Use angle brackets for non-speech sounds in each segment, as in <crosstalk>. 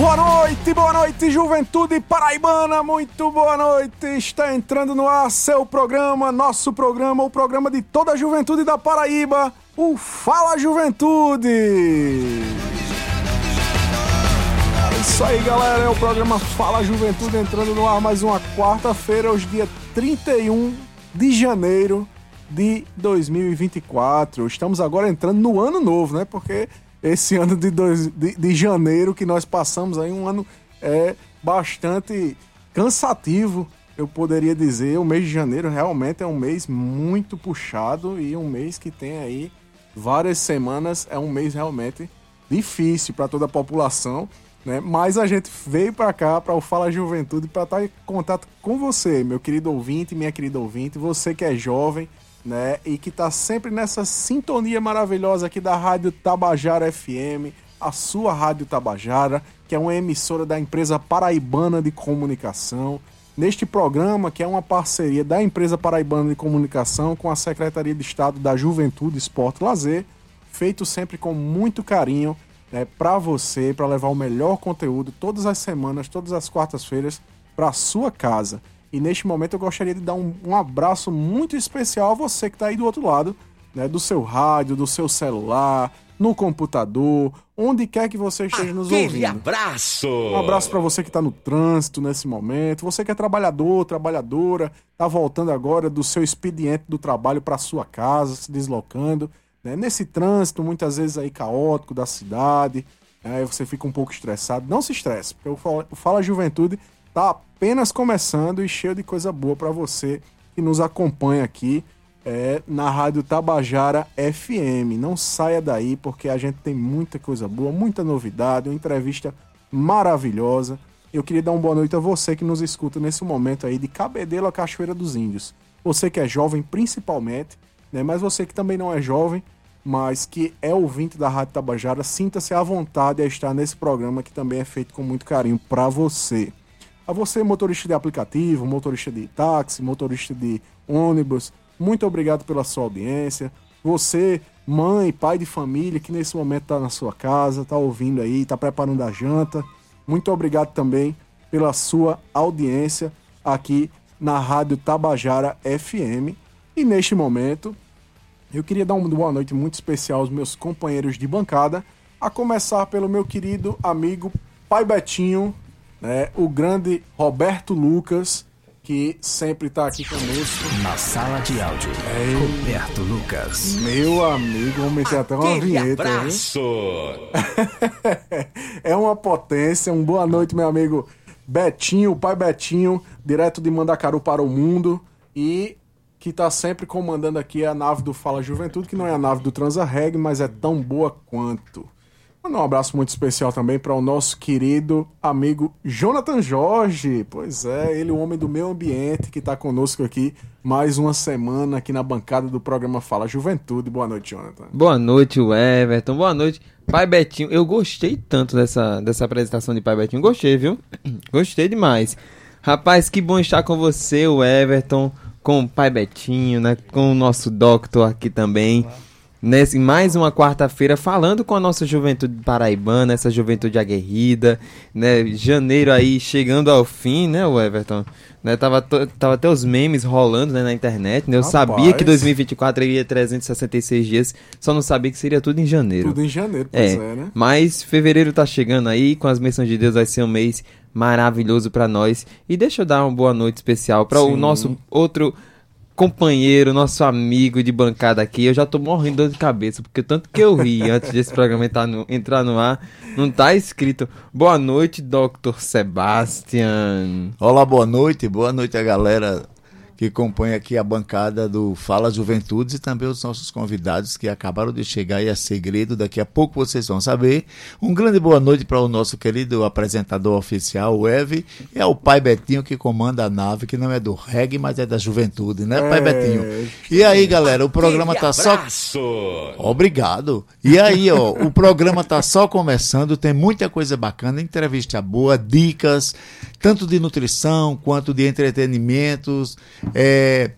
Boa noite, boa noite, juventude paraibana, muito boa noite. Está entrando no ar seu programa, nosso programa, o programa de toda a juventude da Paraíba, o Fala Juventude. É isso aí, galera, é o programa Fala Juventude entrando no ar mais uma quarta-feira, hoje dia 31 de janeiro de 2024. Estamos agora entrando no ano novo, né? Porque esse ano de, dois, de, de, janeiro que nós passamos aí, um ano é bastante cansativo, eu poderia dizer. O mês de janeiro realmente é um mês muito puxado e um mês que tem aí várias semanas, é um mês realmente difícil para toda a população. Né? Mas a gente veio para cá, para o Fala Juventude, para estar em contato com você, meu querido ouvinte, minha querida ouvinte, você que é jovem, né? E que tá sempre nessa sintonia maravilhosa aqui da Rádio Tabajara FM, a sua Rádio Tabajara, que é uma emissora da empresa paraibana de comunicação. Neste programa, que é uma parceria da empresa paraibana de comunicação com a Secretaria de Estado da Juventude, Esporte e Lazer, feito sempre com muito carinho né, para você, para levar o melhor conteúdo todas as semanas, todas as quartas-feiras para sua casa. E neste momento eu gostaria de dar um, um abraço muito especial a você que está aí do outro lado, né, do seu rádio, do seu celular, no computador, onde quer que você esteja nos ouvindo. Aquele abraço! Um abraço para você que está no trânsito nesse momento, você que é trabalhador, trabalhadora, está voltando agora do seu expediente do trabalho para sua casa, se deslocando, né? nesse trânsito muitas vezes aí caótico da cidade, aí né? você fica um pouco estressado. Não se estresse, porque o Fala Juventude tá apenas começando e cheio de coisa boa para você que nos acompanha aqui é, na Rádio Tabajara FM. Não saia daí porque a gente tem muita coisa boa, muita novidade, uma entrevista maravilhosa. Eu queria dar uma boa noite a você que nos escuta nesse momento aí de Cabedelo a Cachoeira dos Índios. Você que é jovem principalmente, né? Mas você que também não é jovem, mas que é ouvinte da Rádio Tabajara, sinta-se à vontade a estar nesse programa que também é feito com muito carinho para você. A você, motorista de aplicativo, motorista de táxi, motorista de ônibus, muito obrigado pela sua audiência. Você, mãe, pai de família, que nesse momento está na sua casa, está ouvindo aí, está preparando a janta. Muito obrigado também pela sua audiência aqui na Rádio Tabajara FM. E neste momento, eu queria dar uma boa noite muito especial aos meus companheiros de bancada, a começar pelo meu querido amigo Pai Betinho, né, o grande Roberto Lucas, que sempre está aqui conosco. Na sala de áudio, é... Roberto Lucas. Meu amigo, vamos meter até uma vinheta. Abraço! <laughs> é uma potência, um boa noite, meu amigo Betinho, o pai Betinho, direto de Mandacaru para o mundo. E que está sempre comandando aqui a nave do Fala Juventude, que não é a nave do Transa Reg, mas é tão boa quanto. Mandar um abraço muito especial também para o nosso querido amigo Jonathan Jorge. Pois é, ele, o homem do meio ambiente, que está conosco aqui mais uma semana aqui na bancada do programa Fala Juventude. Boa noite, Jonathan. Boa noite, Everton. Boa noite, Pai Betinho. Eu gostei tanto dessa, dessa apresentação de Pai Betinho. Gostei, viu? <clears throat> Gostei demais. Rapaz, que bom estar com você, o Everton, com o Pai Betinho, né? Com o nosso Doctor aqui também. Olá nesse mais uma quarta-feira falando com a nossa juventude paraibana, essa juventude aguerrida, né? Janeiro aí chegando ao fim, né, o Everton? Né, tava, tava até os memes rolando né, na internet, né? Eu Rapaz. sabia que 2024 iria 366 dias, só não sabia que seria tudo em janeiro. Tudo em janeiro, pois é, é né? Mas fevereiro tá chegando aí, com as menções de Deus vai ser um mês maravilhoso para nós. E deixa eu dar uma boa noite especial para o nosso outro companheiro, nosso amigo de bancada aqui, eu já tô morrendo de dor de cabeça, porque tanto que eu ri antes desse programa entrar no, entrar no ar, não tá escrito. Boa noite, Dr. Sebastian. Olá, boa noite, boa noite a galera que compõe aqui a bancada do Fala Juventudes e também os nossos convidados que acabaram de chegar e é segredo, daqui a pouco vocês vão saber. Um grande boa noite para o nosso querido apresentador oficial, o Eve, e ao pai Betinho que comanda a nave, que não é do reggae, mas é da juventude, né, pai é... Betinho? E aí, galera, o programa tá só. Obrigado. E aí, ó, o programa tá só começando, tem muita coisa bacana, entrevista boa, dicas, tanto de nutrição quanto de entretenimentos é,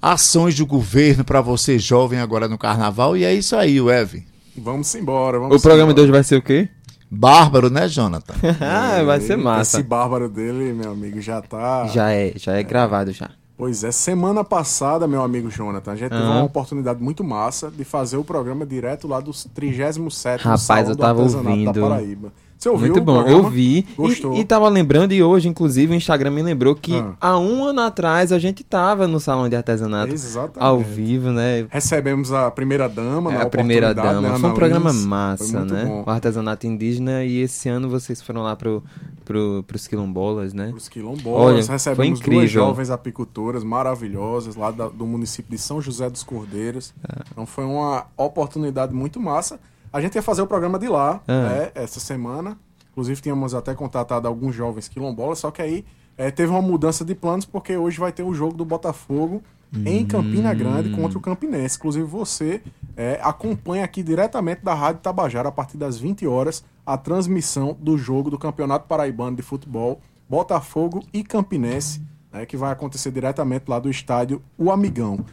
ações do governo para você jovem agora no carnaval. E é isso aí, Ev. Vamos embora. Vamos o programa embora. de hoje vai ser o quê? bárbaro, né, Jonathan? <laughs> ah, vai ser massa. Esse bárbaro dele, meu amigo, já tá. Já é, já é gravado já. Pois é, semana passada, meu amigo Jonathan, a gente teve Aham. uma oportunidade muito massa de fazer o programa direto lá do 37 Rapaz, Salão eu do tava ouvindo. da Paraíba. Você ouviu Muito bom, eu vi. Gostou? E, e tava lembrando, e hoje, inclusive, o Instagram me lembrou que Ah. há um ano atrás a gente tava no salão de artesanato Exatamente. ao vivo, né? Recebemos a primeira dama, É, na a primeira oportunidade, dama. né, Foi um programa Lins. Massa, né? bom. O artesanato indígena e esse ano vocês foram lá pro, pro, pros quilombolas, né? Os quilombolas, Olha, recebemos foi duas incrível. jovens apicultoras maravilhosas lá da- do município de São José dos Cordeiros. É. Então foi uma oportunidade muito massa. A gente ia fazer o programa de lá Ah. né, essa semana. Inclusive tínhamos até contatado alguns jovens quilombolas, só que aí eh, teve uma mudança de planos porque hoje vai ter o jogo do Botafogo em Campina Grande contra o Campinense. Inclusive você eh, acompanha aqui diretamente da Rádio Tabajara a partir das 20 horas a transmissão do jogo do Campeonato Paraibano de Futebol Botafogo e Campinense, né, que vai acontecer diretamente lá do estádio O Amigão.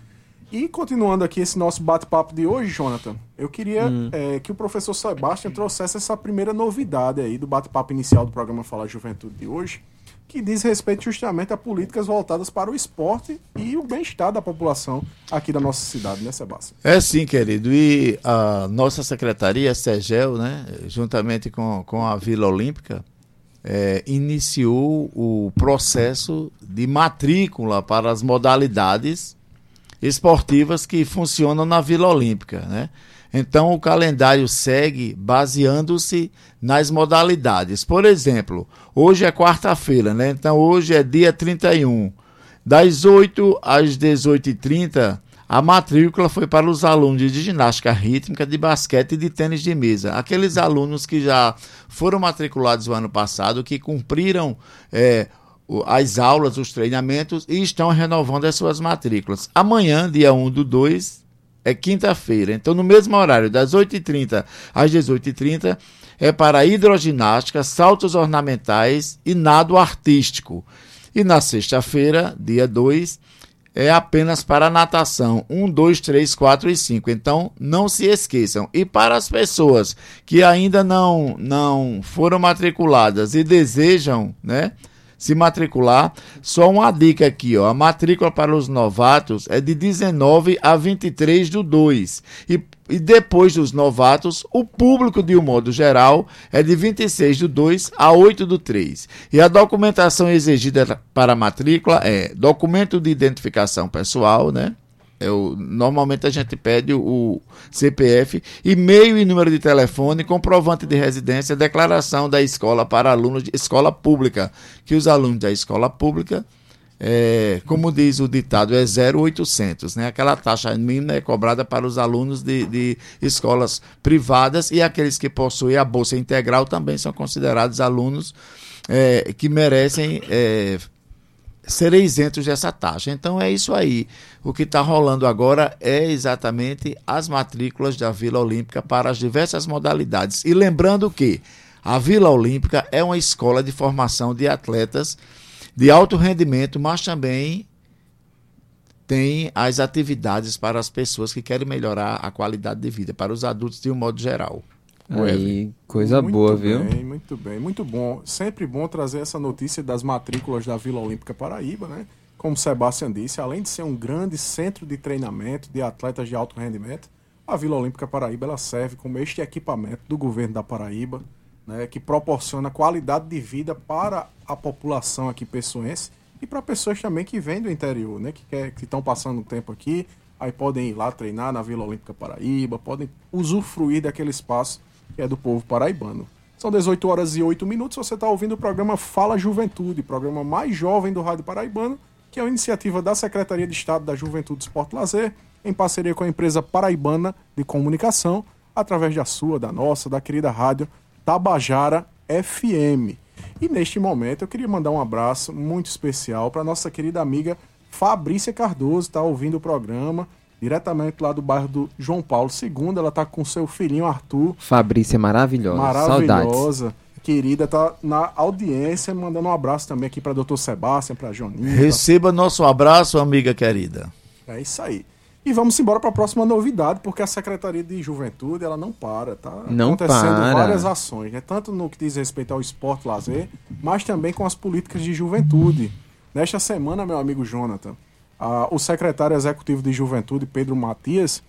E continuando aqui esse nosso bate-papo de hoje, Jonathan, eu queria eh, que o professor Sebastião trouxesse essa primeira novidade aí do bate-papo inicial do programa Fala Juventude de hoje, que diz respeito justamente a políticas voltadas para o esporte e o bem-estar da população aqui da nossa cidade, né, Sebastião? É sim, querido. E a nossa secretaria, a SEGEL, né, juntamente com, com a Vila Olímpica, eh, iniciou o processo de matrícula para as modalidades esportivas que funcionam na Vila Olímpica, né? Então o calendário segue baseando-se nas modalidades. Por exemplo, hoje é quarta-feira, né? Então hoje é dia 31. Das 8 às 18h30, a matrícula foi para os alunos de ginástica rítmica, de basquete e de tênis de mesa. Aqueles alunos que já foram matriculados o ano passado, que cumpriram o- as aulas, os treinamentos e estão renovando as suas matrículas. Amanhã, dia 1 do 2, é quinta-feira. Então, no mesmo horário, das 8h30 às 18h30, é para hidroginástica, saltos ornamentais e nado artístico. E na sexta-feira, dia 2, é apenas para natação. 1, 2, 3, 4 e 5. Então, não se esqueçam. E para as pessoas que ainda não, não foram matriculadas e desejam, né? Se matricular, só uma dica aqui, ó. A matrícula para os novatos é de 19 a 23 do 2. E, e depois dos novatos, o público, de um modo geral, é de 26 do 2 a 8 do 3. E a documentação exigida para a matrícula é documento de identificação pessoal, né? É o- normalmente a gente pede o, o CPF, e-mail e número de telefone, comprovante de residência, declaração da escola para alunos de escola pública, que os alunos da escola pública, é, como diz o ditado, é 0,800, né? Aquela taxa mínima é cobrada para os alunos de, de escolas privadas e aqueles que possuem a bolsa integral também são considerados alunos é, que merecem é, serem isentos dessa taxa. Então é isso aí. O que está rolando agora é exatamente as matrículas da Vila Olímpica para as diversas modalidades. E lembrando que a Vila Olímpica é uma escola de formação de atletas de alto rendimento, mas também tem as atividades para as pessoas que querem melhorar a qualidade de vida, para os adultos de um modo geral. Aí, coisa Muito boa, viu? Bem, muito bem, muito bom. Sempre bom trazer essa notícia das matrículas da Vila Olímpica Paraíba, né? Como o Sebastião disse, além de ser um grande centro de treinamento de atletas de alto rendimento, a Vila Olímpica Paraíba ela serve como este equipamento do governo da Paraíba, né, que proporciona qualidade de vida para a população aqui pessoense e para pessoas também que vêm do interior, né, que quer- que estão passando um tempo aqui, aí podem ir lá treinar na Vila Olímpica Paraíba, podem usufruir daquele espaço que é do povo paraibano. São 18 horas e 8 minutos, você está ouvindo o programa Fala Juventude, programa mais jovem do Rádio Paraibano, que é uma iniciativa da Secretaria de Estado da Juventude Esporte Lazer, em parceria com a empresa paraibana de comunicação, através da sua, da nossa, da querida rádio Tabajara FM. E neste momento eu queria mandar um abraço muito especial para nossa querida amiga Fabrícia Cardoso, está ouvindo o programa diretamente lá do bairro do João Paulo II. Ela está com seu filhinho Arthur, Fabrícia é maravilhosa. Saudades. maravilhosa, querida, tá na audiência, mandando um abraço também aqui para Dr. Sebastião, para Joninho. pra- Receba nosso abraço, amiga querida. É isso aí. E vamos embora para a próxima novidade, porque a Secretaria de Juventude ela não para, tá Não acontecendo para. várias ações, né? tanto no que diz respeito ao esporte lazer, mas também com as políticas de juventude. Nesta semana, meu amigo Jonathan, a- o secretário executivo de Juventude, Pedro Matias,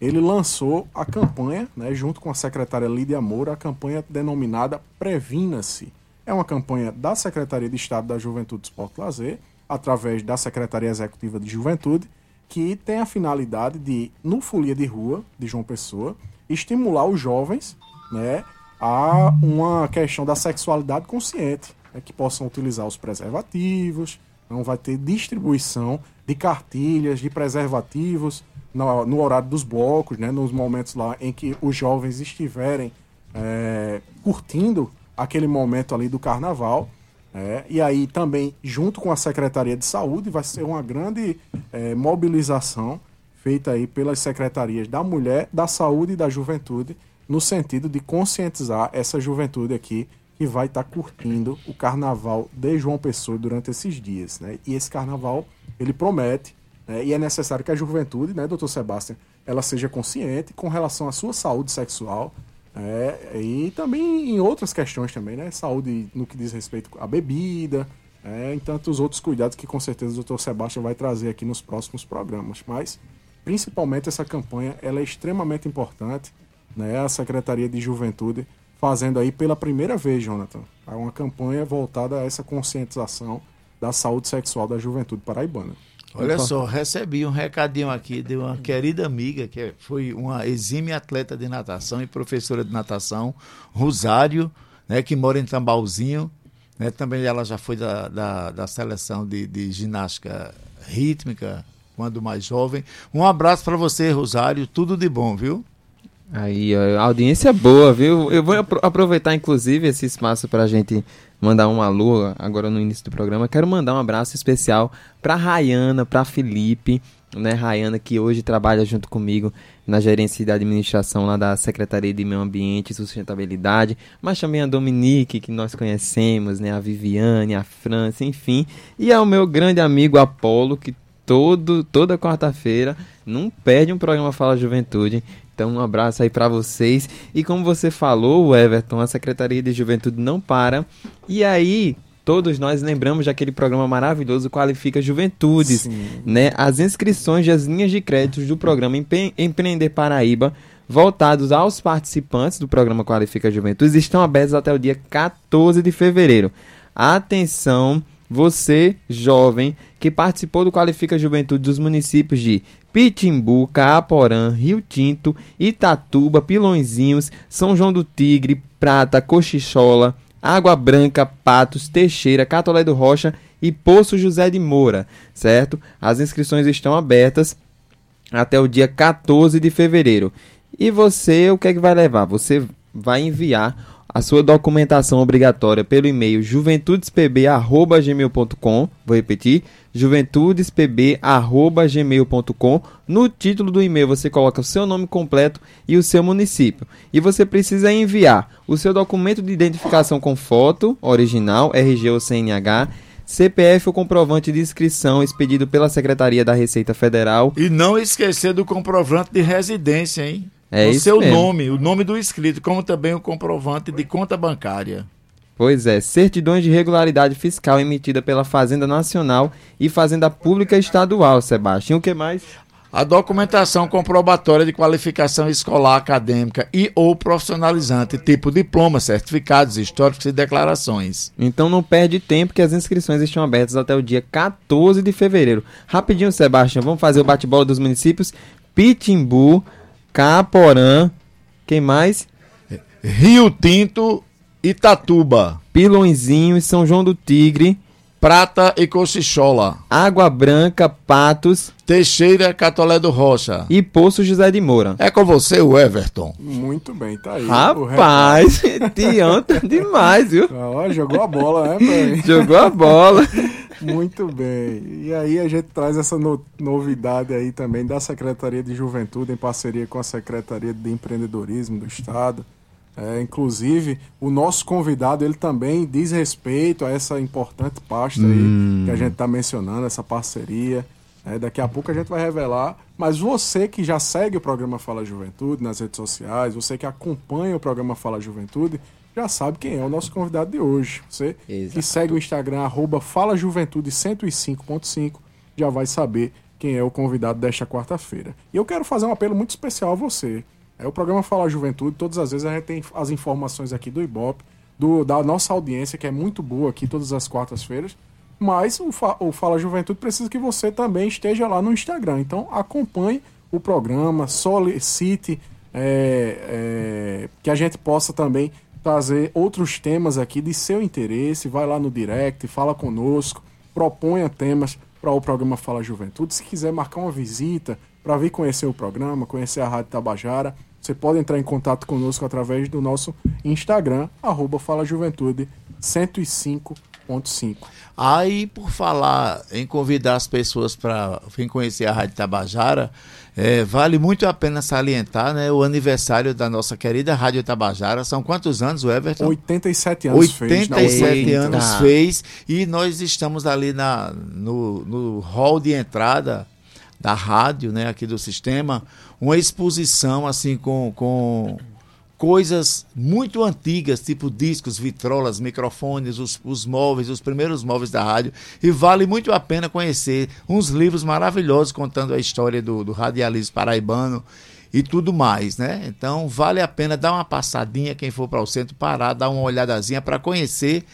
ele lançou a campanha, né, junto com a secretária Lídia Moura, a campanha denominada Previna-se. É uma campanha da Secretaria de Estado da Juventude, Esporte Lazer, através da Secretaria Executiva de Juventude, que tem a finalidade de, no Folia de Rua de João Pessoa, estimular os jovens né, a uma questão da sexualidade consciente, né, que possam utilizar os preservativos, não vai ter distribuição de cartilhas, de preservativos no, no horário dos blocos, né, nos momentos lá em que os jovens estiverem é, curtindo aquele momento ali do carnaval. É, e aí também, junto com a Secretaria de Saúde, vai ser uma grande é, mobilização feita aí pelas secretarias da Mulher, da Saúde e da Juventude, no sentido de conscientizar essa juventude aqui que vai estar curtindo o carnaval de João Pessoa durante esses dias. Né? E esse carnaval, ele promete, né? e é necessário que a juventude, né, doutor Sebastião, ela seja consciente com relação à sua saúde sexual, é, e também em outras questões também, né? Saúde no que diz respeito à bebida, é, em tantos outros cuidados que com certeza o doutor Sebastião vai trazer aqui nos próximos programas. Mas, principalmente essa campanha, ela é extremamente importante, né? A Secretaria de Juventude fazendo aí pela primeira vez, Jonathan, uma campanha voltada a essa conscientização da saúde sexual da juventude paraibana. Olha só, recebi um recadinho aqui de uma querida amiga, que foi uma exímia atleta de natação e professora de natação, Rosário, né, que mora em Tambalzinho. Né, também ela já foi da, da, da seleção de, de ginástica rítmica, quando mais jovem. Um abraço para você, Rosário, tudo de bom, viu? Aí, ó, a audiência boa, viu? Eu vou apro- aproveitar, inclusive, esse espaço pra gente mandar um alô agora no início do programa. Quero mandar um abraço especial pra Rayana, pra Felipe, né? Rayana que hoje trabalha junto comigo na gerência de administração lá da Secretaria de Meio Ambiente e Sustentabilidade, mas também a Dominique, que nós conhecemos, né? A Viviane, a França, enfim. E ao meu grande amigo Apolo, que todo, toda quarta-feira não perde um programa Fala Juventude. Então, um abraço aí pra vocês. E como você falou, Everton, a Secretaria de Juventude não para. E aí, todos nós lembramos daquele programa maravilhoso Qualifica Juventudes, né? As inscrições das linhas de créditos do programa Empre- Empreender Paraíba voltados aos participantes do programa Qualifica Juventudes estão abertos até o dia 14 de fevereiro. Atenção, você, jovem, que participou do Qualifica Juventude dos municípios de Pitimbu, Caaporã, Rio Tinto, Itatuba, Pilõezinhos, São João do Tigre, Prata, Cochichola, Água Branca, Patos, Teixeira, Catolé do Rocha e Poço José de Moura, certo? As inscrições estão abertas até o dia 14 de fevereiro. E você, o que é que vai levar? Você vai enviar a sua documentação obrigatória pelo e-mail juventudespb@gmail.com. Vou repetir: juventudespb@gmail.com. No título do e-mail você coloca o seu nome completo e o seu município. E você precisa enviar o seu documento de identificação com foto original, RG ou CNH, CPF ou comprovante de inscrição expedido pela Secretaria da Receita Federal E não esquecer do comprovante de residência, hein? É o seu mesmo. nome, o nome do inscrito, como também o comprovante de conta bancária. Pois é, certidões de regularidade fiscal emitida pela Fazenda Nacional e Fazenda Pública Estadual, Sebastião. O que mais? A documentação comprobatória de qualificação escolar acadêmica e ou profissionalizante, tipo diploma, certificados históricos e declarações. Então não perde tempo que as inscrições estão abertas até o dia 14 de fevereiro. Rapidinho, Sebastião, vamos fazer o bate-bola dos municípios. Pitimbu, Caporã, quem mais? Rio Tinto, Itatuba, Pilõezinho e São João do Tigre, Prata e Cochichola, Água Branca, Patos Teixeira, Catolé do Rocha. e Poço José de Moura. É com você, o Everton. Muito bem, tá aí. Rapaz, Tião <laughs> tá demais, viu? <laughs> Ó, jogou a bola, né, pra <laughs> Jogou a bola. Muito bem. E aí a gente traz essa no- novidade aí também da Secretaria de Juventude em parceria com a Secretaria de Empreendedorismo do Estado. É, inclusive, o nosso convidado ele também diz respeito a essa importante pasta aí que a gente está mencionando, essa parceria. É, daqui a pouco a gente vai revelar. Mas você que já segue o programa Fala Juventude nas redes sociais, você que acompanha o programa Fala Juventude, já sabe quem é o nosso convidado de hoje. Você Exato. que segue o Instagram, arroba Fala Juventude 105.5, já vai saber quem é o convidado desta quarta-feira. E eu quero fazer um apelo muito especial a você. É o programa Fala Juventude, todas as vezes a gente tem as informações aqui do Ibope, do, da nossa audiência, que é muito boa aqui todas as quartas-feiras. Mas o, Fa- o Fala Juventude precisa que você também esteja lá no Instagram. Então acompanhe o programa, solicite é, é, que a gente possa também trazer outros temas aqui de seu interesse. Vai lá no direct, fala conosco, proponha temas para o programa Fala Juventude. Se quiser marcar uma visita para vir conhecer o programa, conhecer a Rádio Tabajara, você pode entrar em contato conosco através do nosso Instagram, arroba Fala Juventude 105.5. Aí, por falar em convidar as pessoas para vir conhecer a Rádio Tabajara, eh, vale muito a pena salientar né, o aniversário da nossa querida Rádio Tabajara. São quantos anos, Everton? 87 anos fez. na 87 Eita. anos fez e nós estamos ali na, no, no hall de entrada da rádio, né, aqui do sistema, uma exposição assim com, com coisas muito antigas, tipo discos, vitrolas, microfones, os, os móveis, os primeiros móveis da rádio, e vale muito a pena conhecer uns livros maravilhosos contando a história do, do radialismo paraibano e tudo mais, né? Então vale a pena dar uma passadinha, quem for para o centro, parar, dar uma olhadazinha para conhecer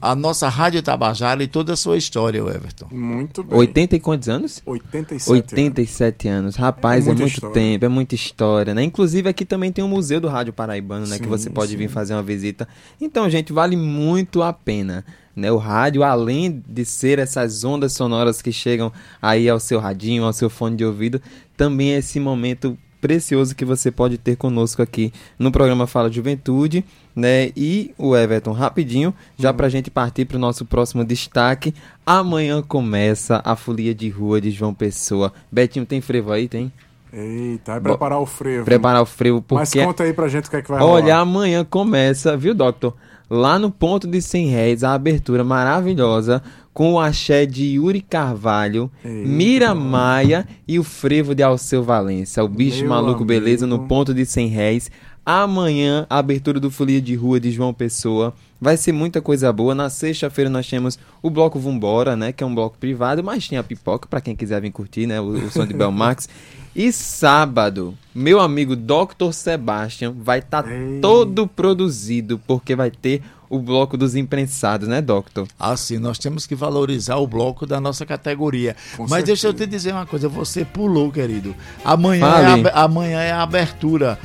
a nossa Rádio Tabajara e toda a sua história, Everton. Muito bem. 80 e quantos anos? 87 anos. 87 anos. Rapaz, É é, muita muito história. tempo, é muita história, né? Inclusive aqui também tem o Museu do Rádio Paraibano, né? que Sim, você pode sim. vir fazer uma visita. Então, gente, vale muito a pena. Né? O rádio, além de ser essas ondas sonoras que chegam aí ao seu radinho, ao seu fone de ouvido, também é esse momento precioso que você pode ter conosco aqui no programa Fala Juventude, né? E o Everton, rapidinho, já Hum. pra gente partir pro nosso próximo destaque. Amanhã começa a folia de rua de João Pessoa. Betinho, tem frevo aí? Tem? Eita, vai preparar o frevo. Preparar o frevo, Mas porque. conta aí pra gente o que é que vai Olha, rolar. amanhã começa, viu, Doctor? Lá no ponto de 100 réis, a abertura maravilhosa com o axé de Yuri Carvalho, Eita. Mira Maia e o frevo de Alceu Valença. O bicho Meu maluco, amigo. beleza, no ponto de 100 réis. Amanhã, a abertura do Folia de Rua de João Pessoa. Vai ser muita coisa boa. Na sexta-feira nós temos o bloco Vambora, né? Que é um bloco privado, mas tem a pipoca pra quem quiser vir curtir, né? O, o som de Belmax. <laughs> E sábado, meu amigo Dr. Sebastian vai estar Ei. todo produzido, porque vai ter o bloco dos imprensados, né, Doctor? Assim, nós temos que valorizar o bloco da nossa categoria. Com Mas deixa eu certeza. te dizer uma coisa, você pulou, querido. Amanhã, é a, amanhã é a abertura.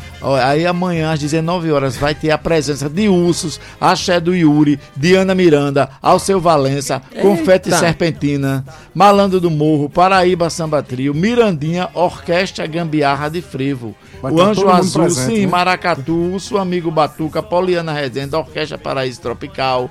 Aí amanhã, às 19 horas, vai ter a presença de Ursos, Axé do Yuri, Diana Miranda, Alceu Valença, Confete. Serpentina, Malandro do Morro, Paraíba Samba Trio, Mirandinha, Orquestra Gambiarra de Frevo. Vai o tá Anjo Azul, presente, sim, né? Maracatu, o seu amigo Batuca, Poliana Rezende, Orquestra Paraíso Tropical,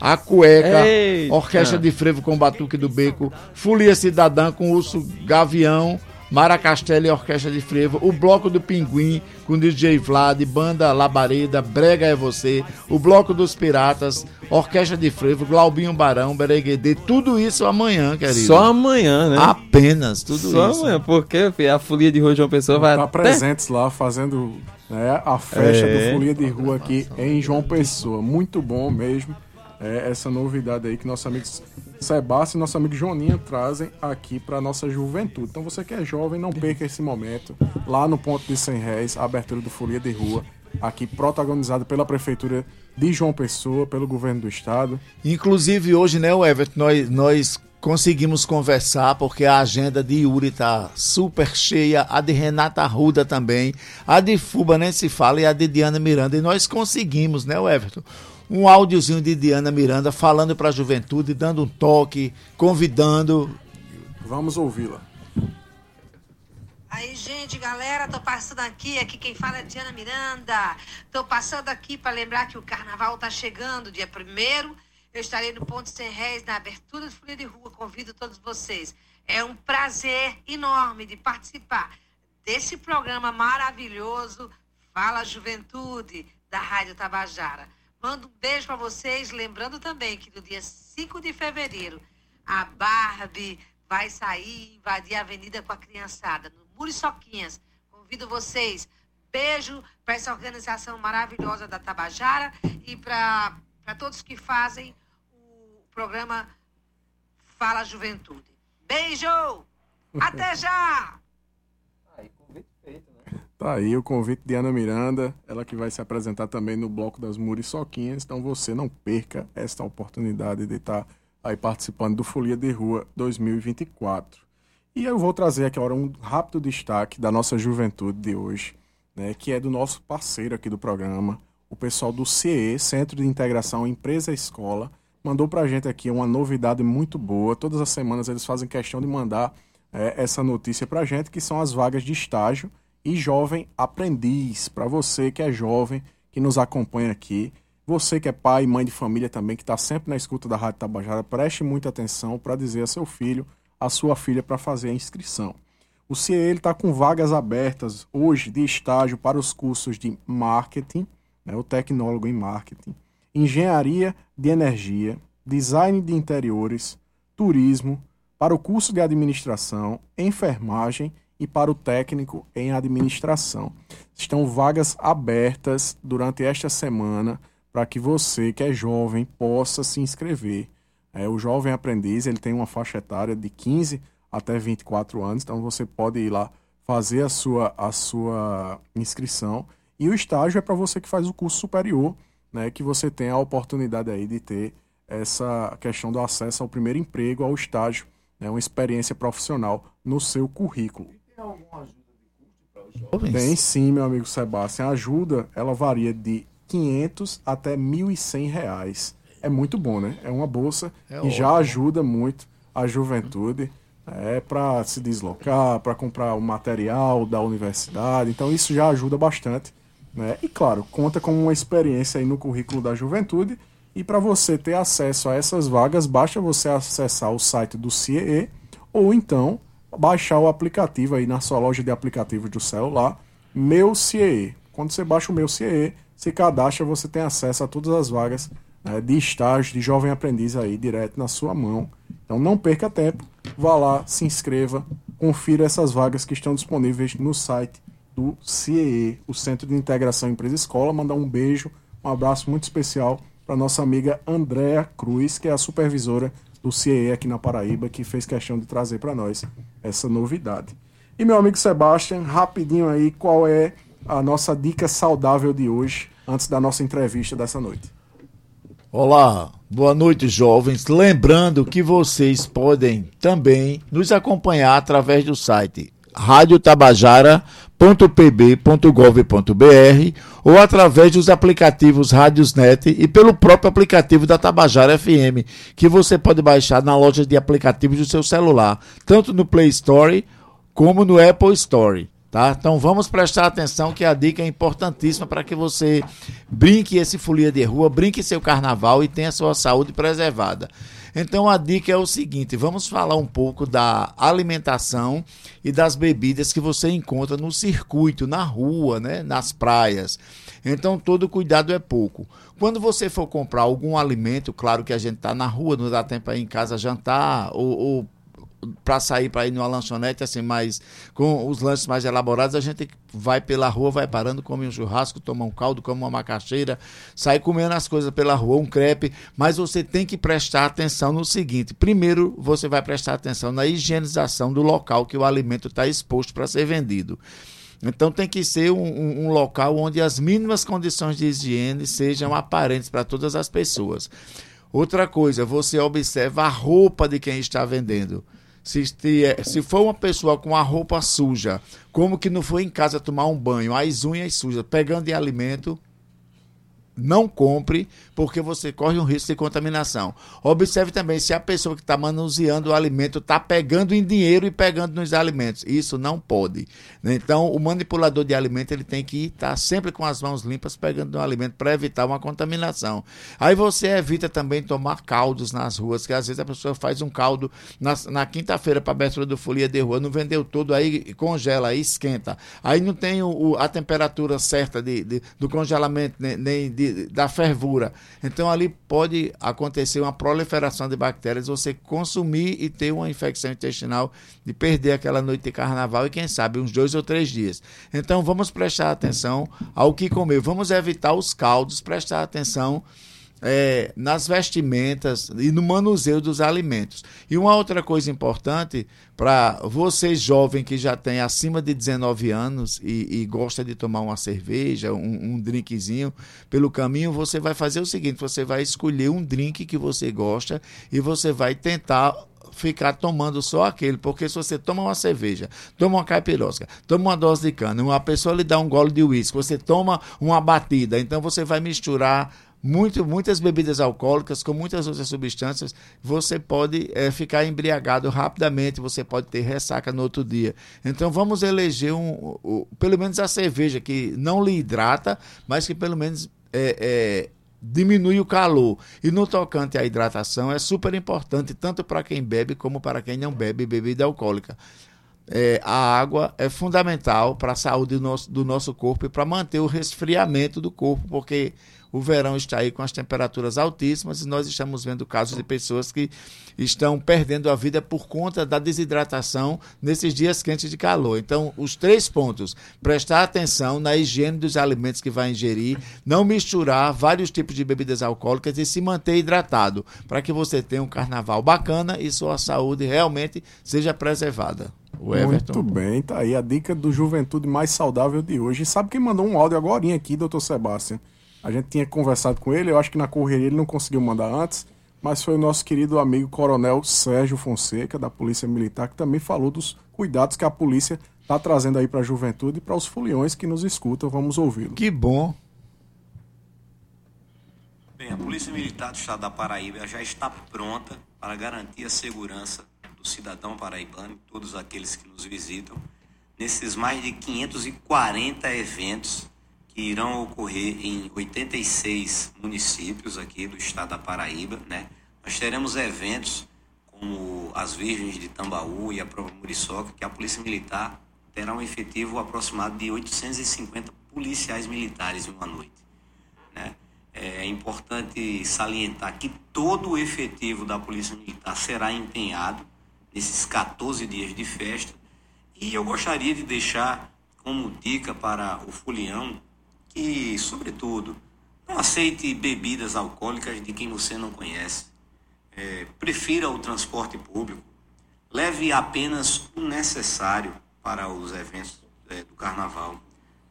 a Cueca, Eita. Orquestra de Frevo com Batuque do Beco, Folia Cidadã com Urso Gavião, Mara Castelo e Orquestra de Frevo, o Bloco do Pinguim com DJ Vlad, Banda Labareda, Brega é Você, o Bloco dos Piratas, Orquestra de Frevo, Glaubinho Barão, Bereguedê, tudo isso amanhã, querido. Só amanhã, né? Apenas, tudo Só isso. amanhã, porque filho, a folia de Rua de João Pessoa vai Tá até... presentes lá fazendo né, a festa É. do Folia de Rua aqui em João Pessoa. Muito bom mesmo. É essa novidade aí que nossos amigos Sebastião e nosso amigo Joninha trazem aqui para nossa juventude. Então você que é jovem, não perca esse momento lá no ponto de 100 réis, a abertura do Folia de Rua, aqui protagonizado pela Prefeitura de João Pessoa, pelo Governo do Estado. Inclusive hoje, né, Everton, nós, nós conseguimos conversar porque a agenda de Yuri tá super cheia, a de Renata Arruda também, a de Fuba nem se fala e a de Diana Miranda. E nós conseguimos, né, Everton? Um áudiozinho de Diana Miranda falando para a juventude, dando um toque, convidando. Vamos ouvi-la. Aí, gente, galera, tô passando aqui, aqui quem fala é Diana Miranda. Tô passando aqui para lembrar que o carnaval tá chegando, dia 1 Eu estarei no Ponto Sem Réis, na abertura do Folia de Rua. Convido todos vocês. É um prazer enorme de participar desse programa maravilhoso Fala Juventude, da Rádio Tabajara. Mando um beijo para vocês, lembrando também que no dia 5 de fevereiro, a Barbie vai sair, invadir a avenida com a criançada, no Muriçoquinhas. Convido vocês. Beijo para essa organização maravilhosa da Tabajara e para todos que fazem o programa Fala Juventude. Beijo! <laughs> Até já! Aí, convite feito, né? Tá aí o convite de Ana Miranda, ela que vai se apresentar também no Bloco das Muriçoquinhas, então você não perca esta oportunidade de estar aí participando do Folia de Rua 2024. E eu vou trazer aqui agora um rápido destaque da nossa juventude de hoje, né, que é do nosso parceiro aqui do programa, o pessoal do CE, Centro de Integração Empresa Escola, mandou pra gente aqui uma novidade muito boa. Todas as semanas eles fazem questão de mandar é, essa notícia pra gente, que são as vagas de estágio e jovem aprendiz. Para você que é jovem, que nos acompanha aqui, você que é pai e mãe de família também, que está sempre na escuta da Rádio Tabajara, preste muita atenção para dizer a seu filho, a sua filha, para fazer a inscrição. O CIE está com vagas abertas hoje de estágio para os cursos de marketing, né, o tecnólogo em marketing, engenharia de energia, design de interiores, turismo, para o curso de administração, enfermagem e para o técnico em administração. Estão vagas abertas durante esta semana para que você que é jovem possa se inscrever. É, o jovem aprendiz ele tem uma faixa etária de 15 até 24 anos, então você pode ir lá fazer a sua, a sua inscrição. E o estágio é para você que faz o curso superior, né, que você tem a oportunidade aí de ter essa questão do acesso ao primeiro emprego, ao estágio, né, uma experiência profissional no seu currículo. Tem alguma ajuda de custo para os jovens? Tem sim, meu amigo Sebastião. A ajuda, ela varia de 500 até 1.100 reais. É muito bom, né? É uma bolsa É que já ajuda muito a juventude é, para se deslocar, para comprar o material da universidade. Então isso já ajuda bastante. Né? E claro, conta com uma experiência aí no currículo da juventude. E para você ter acesso a essas vagas, basta você acessar o site do CIE ou então baixar o aplicativo aí na sua loja de aplicativos do celular, Meu CIE. Quando você baixa o Meu CIE, se cadastra, você tem acesso a todas as vagas né, de estágio, de jovem aprendiz aí, direto na sua mão. Então não perca tempo, vá lá, se inscreva, confira essas vagas que estão disponíveis no site do CIE, o Centro de Integração Empresa Escola. Mandar um beijo, um abraço muito especial para nossa amiga Andréa Cruz, que é a supervisora do CIE aqui na Paraíba, que fez questão de trazer para nós essa novidade. E meu amigo Sebastian, rapidinho aí, qual é a nossa dica saudável de hoje, antes da nossa entrevista dessa noite? Olá, boa noite, jovens. Lembrando que vocês podem também nos acompanhar através do site radiotabajara.pb.gov.br ou através dos aplicativos Radiosnet e pelo próprio aplicativo da Tabajara FM, que você pode baixar na loja de aplicativos do seu celular, tanto no Play Store como no Apple Store. Tá? Então vamos prestar atenção que a dica é importantíssima para que você brinque esse folia de rua, brinque seu carnaval e tenha sua saúde preservada. Então a dica é o seguinte: vamos falar um pouco da alimentação e das bebidas que você encontra no circuito, na rua, né, nas praias. Então todo cuidado é pouco. Quando você for comprar algum alimento, claro que a gente está na rua, não dá tempo para ir em casa jantar ou, ou para sair para ir numa lanchonete assim, mas com os lanches mais elaborados, a gente vai pela rua, vai parando, come um churrasco, toma um caldo, come uma macaxeira, sai comendo as coisas pela rua, um crepe, mas você tem que prestar atenção no seguinte: primeiro, você vai prestar atenção na higienização do local que o alimento está exposto para ser vendido. Então tem que ser um, um, um, local onde as mínimas condições de higiene sejam aparentes para todas as pessoas. Outra coisa, você observa a roupa de quem está vendendo. Se, se for uma pessoa com a roupa suja, como que não foi em casa tomar um banho, as unhas sujas, pegando de alimento, não compre, porque você corre um risco de contaminação. Observe também se a pessoa que está manuseando o alimento está pegando em dinheiro e pegando nos alimentos. Isso não pode. Então, o manipulador de alimento ele tem que estar tá sempre com as mãos limpas pegando no alimento para evitar uma contaminação. Aí você evita também tomar caldos nas ruas, que às vezes a pessoa faz um caldo na, na quinta-feira para abertura do Folia de Rua, não vendeu tudo, aí congela, aí esquenta. Aí não tem o, a temperatura certa de, de, do congelamento, nem, nem de de, da fervura. Então ali pode acontecer uma proliferação de bactérias, você consumir e ter uma infecção intestinal, de perder aquela noite de carnaval e quem sabe uns dois ou três dias. Então vamos prestar atenção ao que comer, vamos evitar os caldos, prestar atenção é, nas vestimentas e no manuseio dos alimentos. E uma outra coisa importante para você jovem que já tem acima de 19 anos e, e gosta de tomar uma cerveja, um, um drinkzinho pelo caminho, você vai fazer o seguinte: você vai escolher um drink que você gosta e você vai tentar ficar tomando só aquele, porque se você toma uma cerveja, toma uma caipirosca, toma uma dose de cana, uma pessoa lhe dá um gole de uísque, você toma uma batida, então você vai misturar muito, muitas bebidas alcoólicas, com muitas outras substâncias, você pode é, ficar embriagado rapidamente, você pode ter ressaca no outro dia. Então vamos eleger um, um, pelo menos a cerveja que não lhe hidrata, mas que pelo menos é, é, diminui o calor. E no tocante à hidratação é super importante, tanto para quem bebe como para quem não bebe bebida alcoólica. É, a água é fundamental para a saúde do nosso, do nosso corpo e para manter o resfriamento do corpo, porque o verão está aí com as temperaturas altíssimas e nós estamos vendo casos de pessoas que estão perdendo a vida por conta da desidratação nesses dias quentes de calor. Então, os três pontos: prestar atenção na higiene dos alimentos que vai ingerir, não misturar vários tipos de bebidas alcoólicas e se manter hidratado, para que você tenha um carnaval bacana e sua saúde realmente seja preservada. Muito bem, tá aí a dica do Juventude mais saudável de hoje. E sabe quem mandou um áudio agora aqui, doutor Sebastião? A gente tinha conversado com ele, eu acho que na correria ele não conseguiu mandar antes, mas foi o nosso querido amigo Coronel Sérgio Fonseca, da Polícia Militar, que também falou dos cuidados que a polícia está trazendo aí para a juventude e para os foliões que nos escutam. Vamos ouvi-lo. Que bom. Bem, a Polícia Militar do Estado da Paraíba já está pronta para garantir a segurança do cidadão paraibano e todos aqueles que nos visitam nesses mais de 540 eventos que irão ocorrer em 86 municípios aqui do estado da Paraíba, né? Nós teremos eventos como as Virgens de Tambaú e a própria Muriçoca, que a Polícia Militar terá um efetivo aproximado de 850 policiais militares em uma noite, né? É importante salientar que todo o efetivo da Polícia Militar será empenhado nesses 14 dias de festa. E eu gostaria de deixar como dica para o folião e, sobretudo, não aceite bebidas alcoólicas de quem você não conhece. É, prefira o transporte público. Leve apenas o necessário para os eventos é, do carnaval.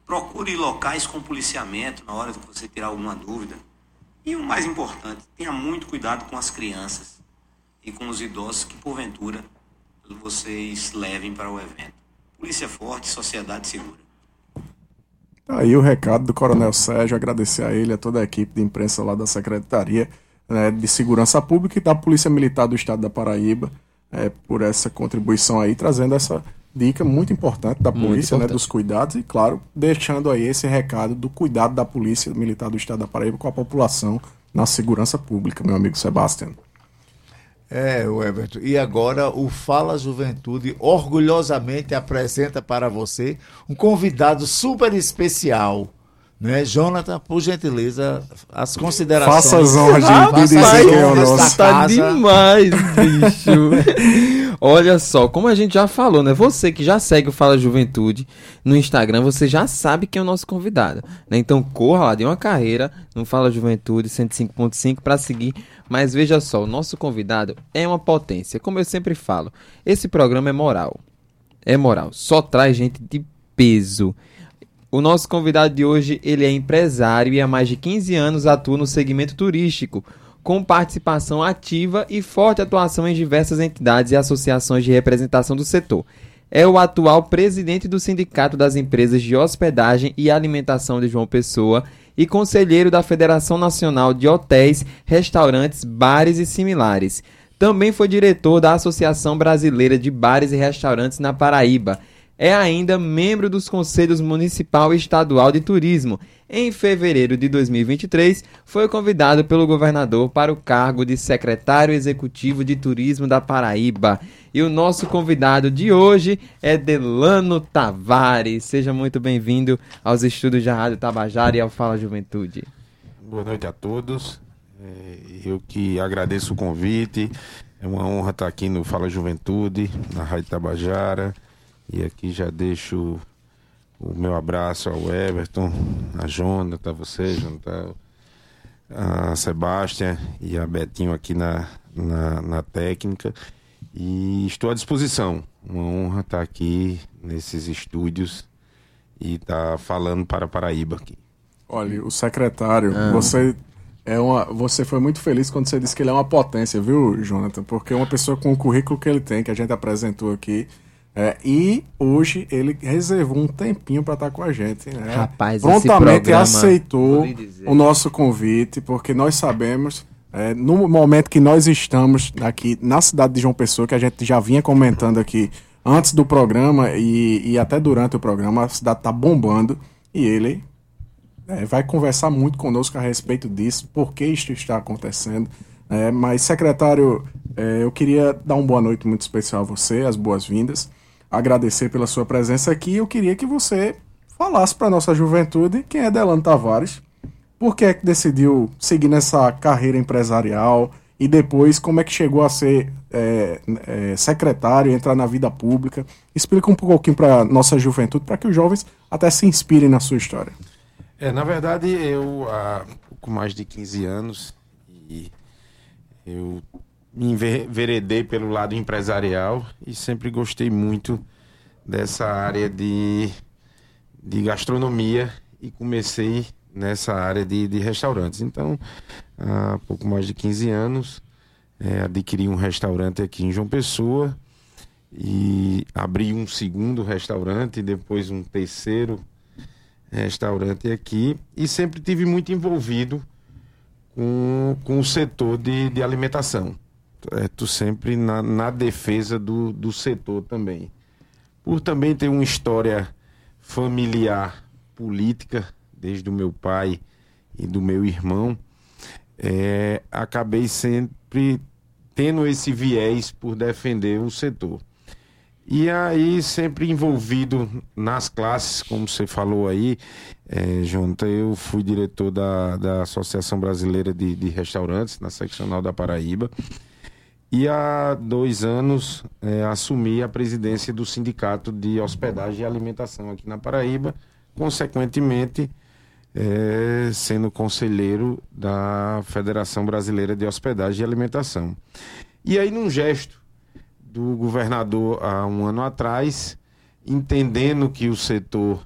Procure locais com policiamento na hora de você tirar alguma dúvida. E o mais importante, tenha muito cuidado com as crianças e com os idosos que, porventura, vocês levem para o evento. Polícia forte, sociedade segura. Tá aí o recado do Coronel Sérgio, agradecer a ele, a toda a equipe de imprensa lá da Secretaria né, de Segurança Pública e da Polícia Militar do Estado da Paraíba é, por essa contribuição aí, trazendo essa dica muito importante da polícia, né, dos cuidados e, claro, deixando aí esse recado do cuidado da Polícia Militar do Estado da Paraíba com a população na segurança pública, meu amigo Sebastião. É, o Everton. E agora o Fala Juventude orgulhosamente apresenta para você um convidado super especial. Né? Jonathan, por gentileza, as considerações. Faça as honras de, de dizer quem é o nosso. Tá demais, bicho. <laughs> Olha só, como a gente já falou, né? Você que já segue o Fala Juventude no Instagram, você já sabe quem é o nosso convidado. Né? Então corra lá, dê uma carreira no Fala Juventude 105.5 para seguir. Mas veja só, o nosso convidado é uma potência. Como eu sempre falo, esse programa é moral. É moral. Só traz gente de peso. O nosso convidado de hoje, ele é empresário e há mais de 15 anos atua no segmento turístico com participação ativa e forte atuação em diversas entidades e associações de representação do setor. É o atual presidente do Sindicato das Empresas de Hospedagem e Alimentação de João Pessoa e conselheiro da Federação Nacional de Hotéis, Restaurantes, Bares e Similares. Também foi diretor da Associação Brasileira de Bares e Restaurantes na Paraíba é ainda membro dos Conselhos Municipal e Estadual de Turismo. Em fevereiro de 2023, foi convidado pelo governador para o cargo de secretário executivo de Turismo da Paraíba. E o nosso convidado de hoje é Delano Tavares. Seja muito bem-vindo aos estúdios da Rádio Tabajara e ao Fala Juventude. Boa noite a todos. É, eu que agradeço o convite. É uma honra estar aqui no Fala Juventude, na Rádio Tabajara. E aqui já deixo o meu abraço ao Everton, a Jonathan, a você, Jonathan, a Sebastião e a Betinho aqui na, na, na técnica. E estou à disposição. Uma honra estar aqui nesses estúdios e estar falando para Paraíba aqui. Olha, o secretário, ah. você é uma, você foi muito feliz quando você disse que ele é uma potência, viu, Jonathan? Porque é uma pessoa com o currículo que ele tem, que a gente apresentou aqui, é, e hoje ele reservou um tempinho para estar com a gente. Né? Rapaz, Prontamente programa, aceitou o nosso convite, porque nós sabemos, é, no momento que nós estamos aqui na cidade de João Pessoa, que a gente já vinha comentando aqui antes do programa e, e até durante o programa, a cidade está bombando e ele é, vai conversar muito conosco a respeito disso, por que isto está acontecendo. É, mas, secretário, é, eu queria dar uma boa noite muito especial a você, as boas-vindas agradecer pela sua presença aqui. Eu queria que você falasse para nossa juventude quem é Delano Tavares, por que é que decidiu seguir nessa carreira empresarial e depois como é que chegou a ser é, é, secretário, entrar na vida pública. Explica um pouquinho para nossa juventude, para que os jovens até se inspirem na sua história. É, na verdade, eu há pouco mais de 15 anos e eu me enveredei pelo lado empresarial e sempre gostei muito dessa área de, de gastronomia e comecei nessa área de, de restaurantes. Então, há pouco mais de 15 anos, é, adquiri um restaurante aqui em João Pessoa e abri um segundo restaurante, depois um terceiro restaurante aqui e sempre tive muito envolvido com, com o setor de, de alimentação é, tu sempre na, na defesa do, do setor também. Por também ter uma história familiar política, desde o meu pai e do meu irmão, é, acabei sempre tendo esse viés por defender o setor. E aí, sempre envolvido nas classes, como você falou aí, é, eu fui diretor da, da Associação Brasileira de, de Restaurantes, na seccional da Paraíba. E há dois anos é, assumi a presidência do Sindicato de Hospedagem e Alimentação aqui na Paraíba, consequentemente é, sendo conselheiro da Federação Brasileira de Hospedagem e Alimentação. E aí, num gesto do governador há um ano atrás, entendendo que o setor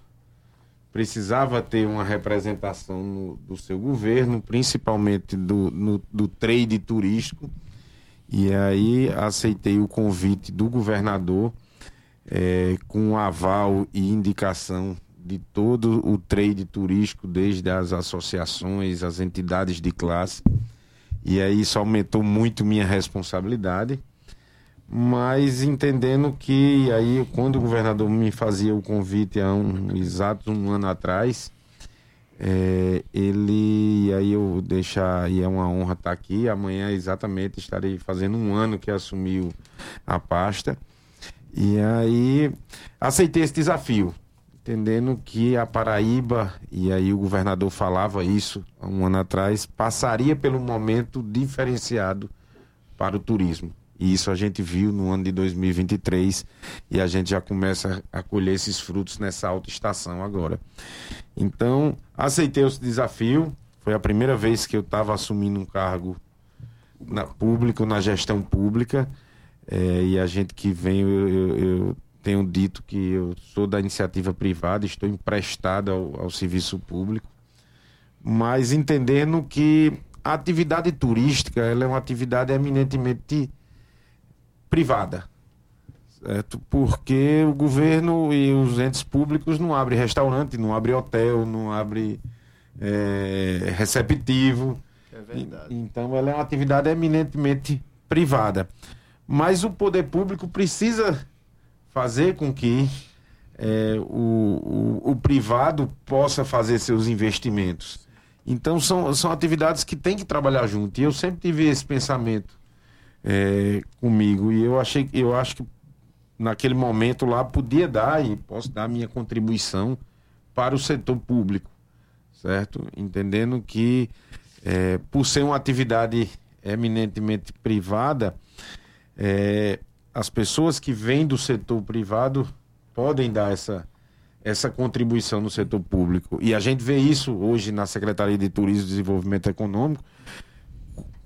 precisava ter uma representação no, do seu governo, principalmente do, no, do trade turístico e aí aceitei o convite do governador é, com aval e indicação de todo o trade turístico, desde as associações, as entidades de classe. E aí isso aumentou muito minha responsabilidade. Mas entendendo que aí quando o governador me fazia o convite há um exato um ano atrás, é, ele, aí eu deixar, e é uma honra estar aqui. Amanhã, exatamente, estarei fazendo um ano que assumiu a pasta. E aí aceitei esse desafio, entendendo que a Paraíba, e aí o governador falava isso há um ano atrás, passaria pelo momento diferenciado para o turismo. E isso a gente viu no ano de 2023 e a gente já começa a colher esses frutos nessa alta estação agora. Então, aceitei esse desafio. Foi a primeira vez que eu estava assumindo um cargo na, público, na gestão pública. É, e a gente que vem, eu, eu, eu, tenho dito que eu sou da iniciativa privada, estou emprestado ao, ao serviço público. Mas entendendo que a atividade turística é uma atividade eminentemente privada. Certo? Porque o governo e os entes públicos não abrem restaurante, não abrem hotel, não abrem é, receptivo. É verdade. Então ela é uma atividade eminentemente privada. Mas o poder público precisa fazer com que é, o, o, o, privado possa fazer seus investimentos. Então são, são atividades que tem que trabalhar junto. E eu sempre tive esse pensamento é, comigo. E eu achei, eu acho que naquele momento lá podia dar e posso dar minha contribuição para o setor público, certo? Entendendo que, é, por ser uma atividade eminentemente privada, é, as pessoas que vêm do setor privado podem dar essa, essa contribuição no setor público. E a gente vê isso hoje na Secretaria de Turismo e Desenvolvimento Econômico,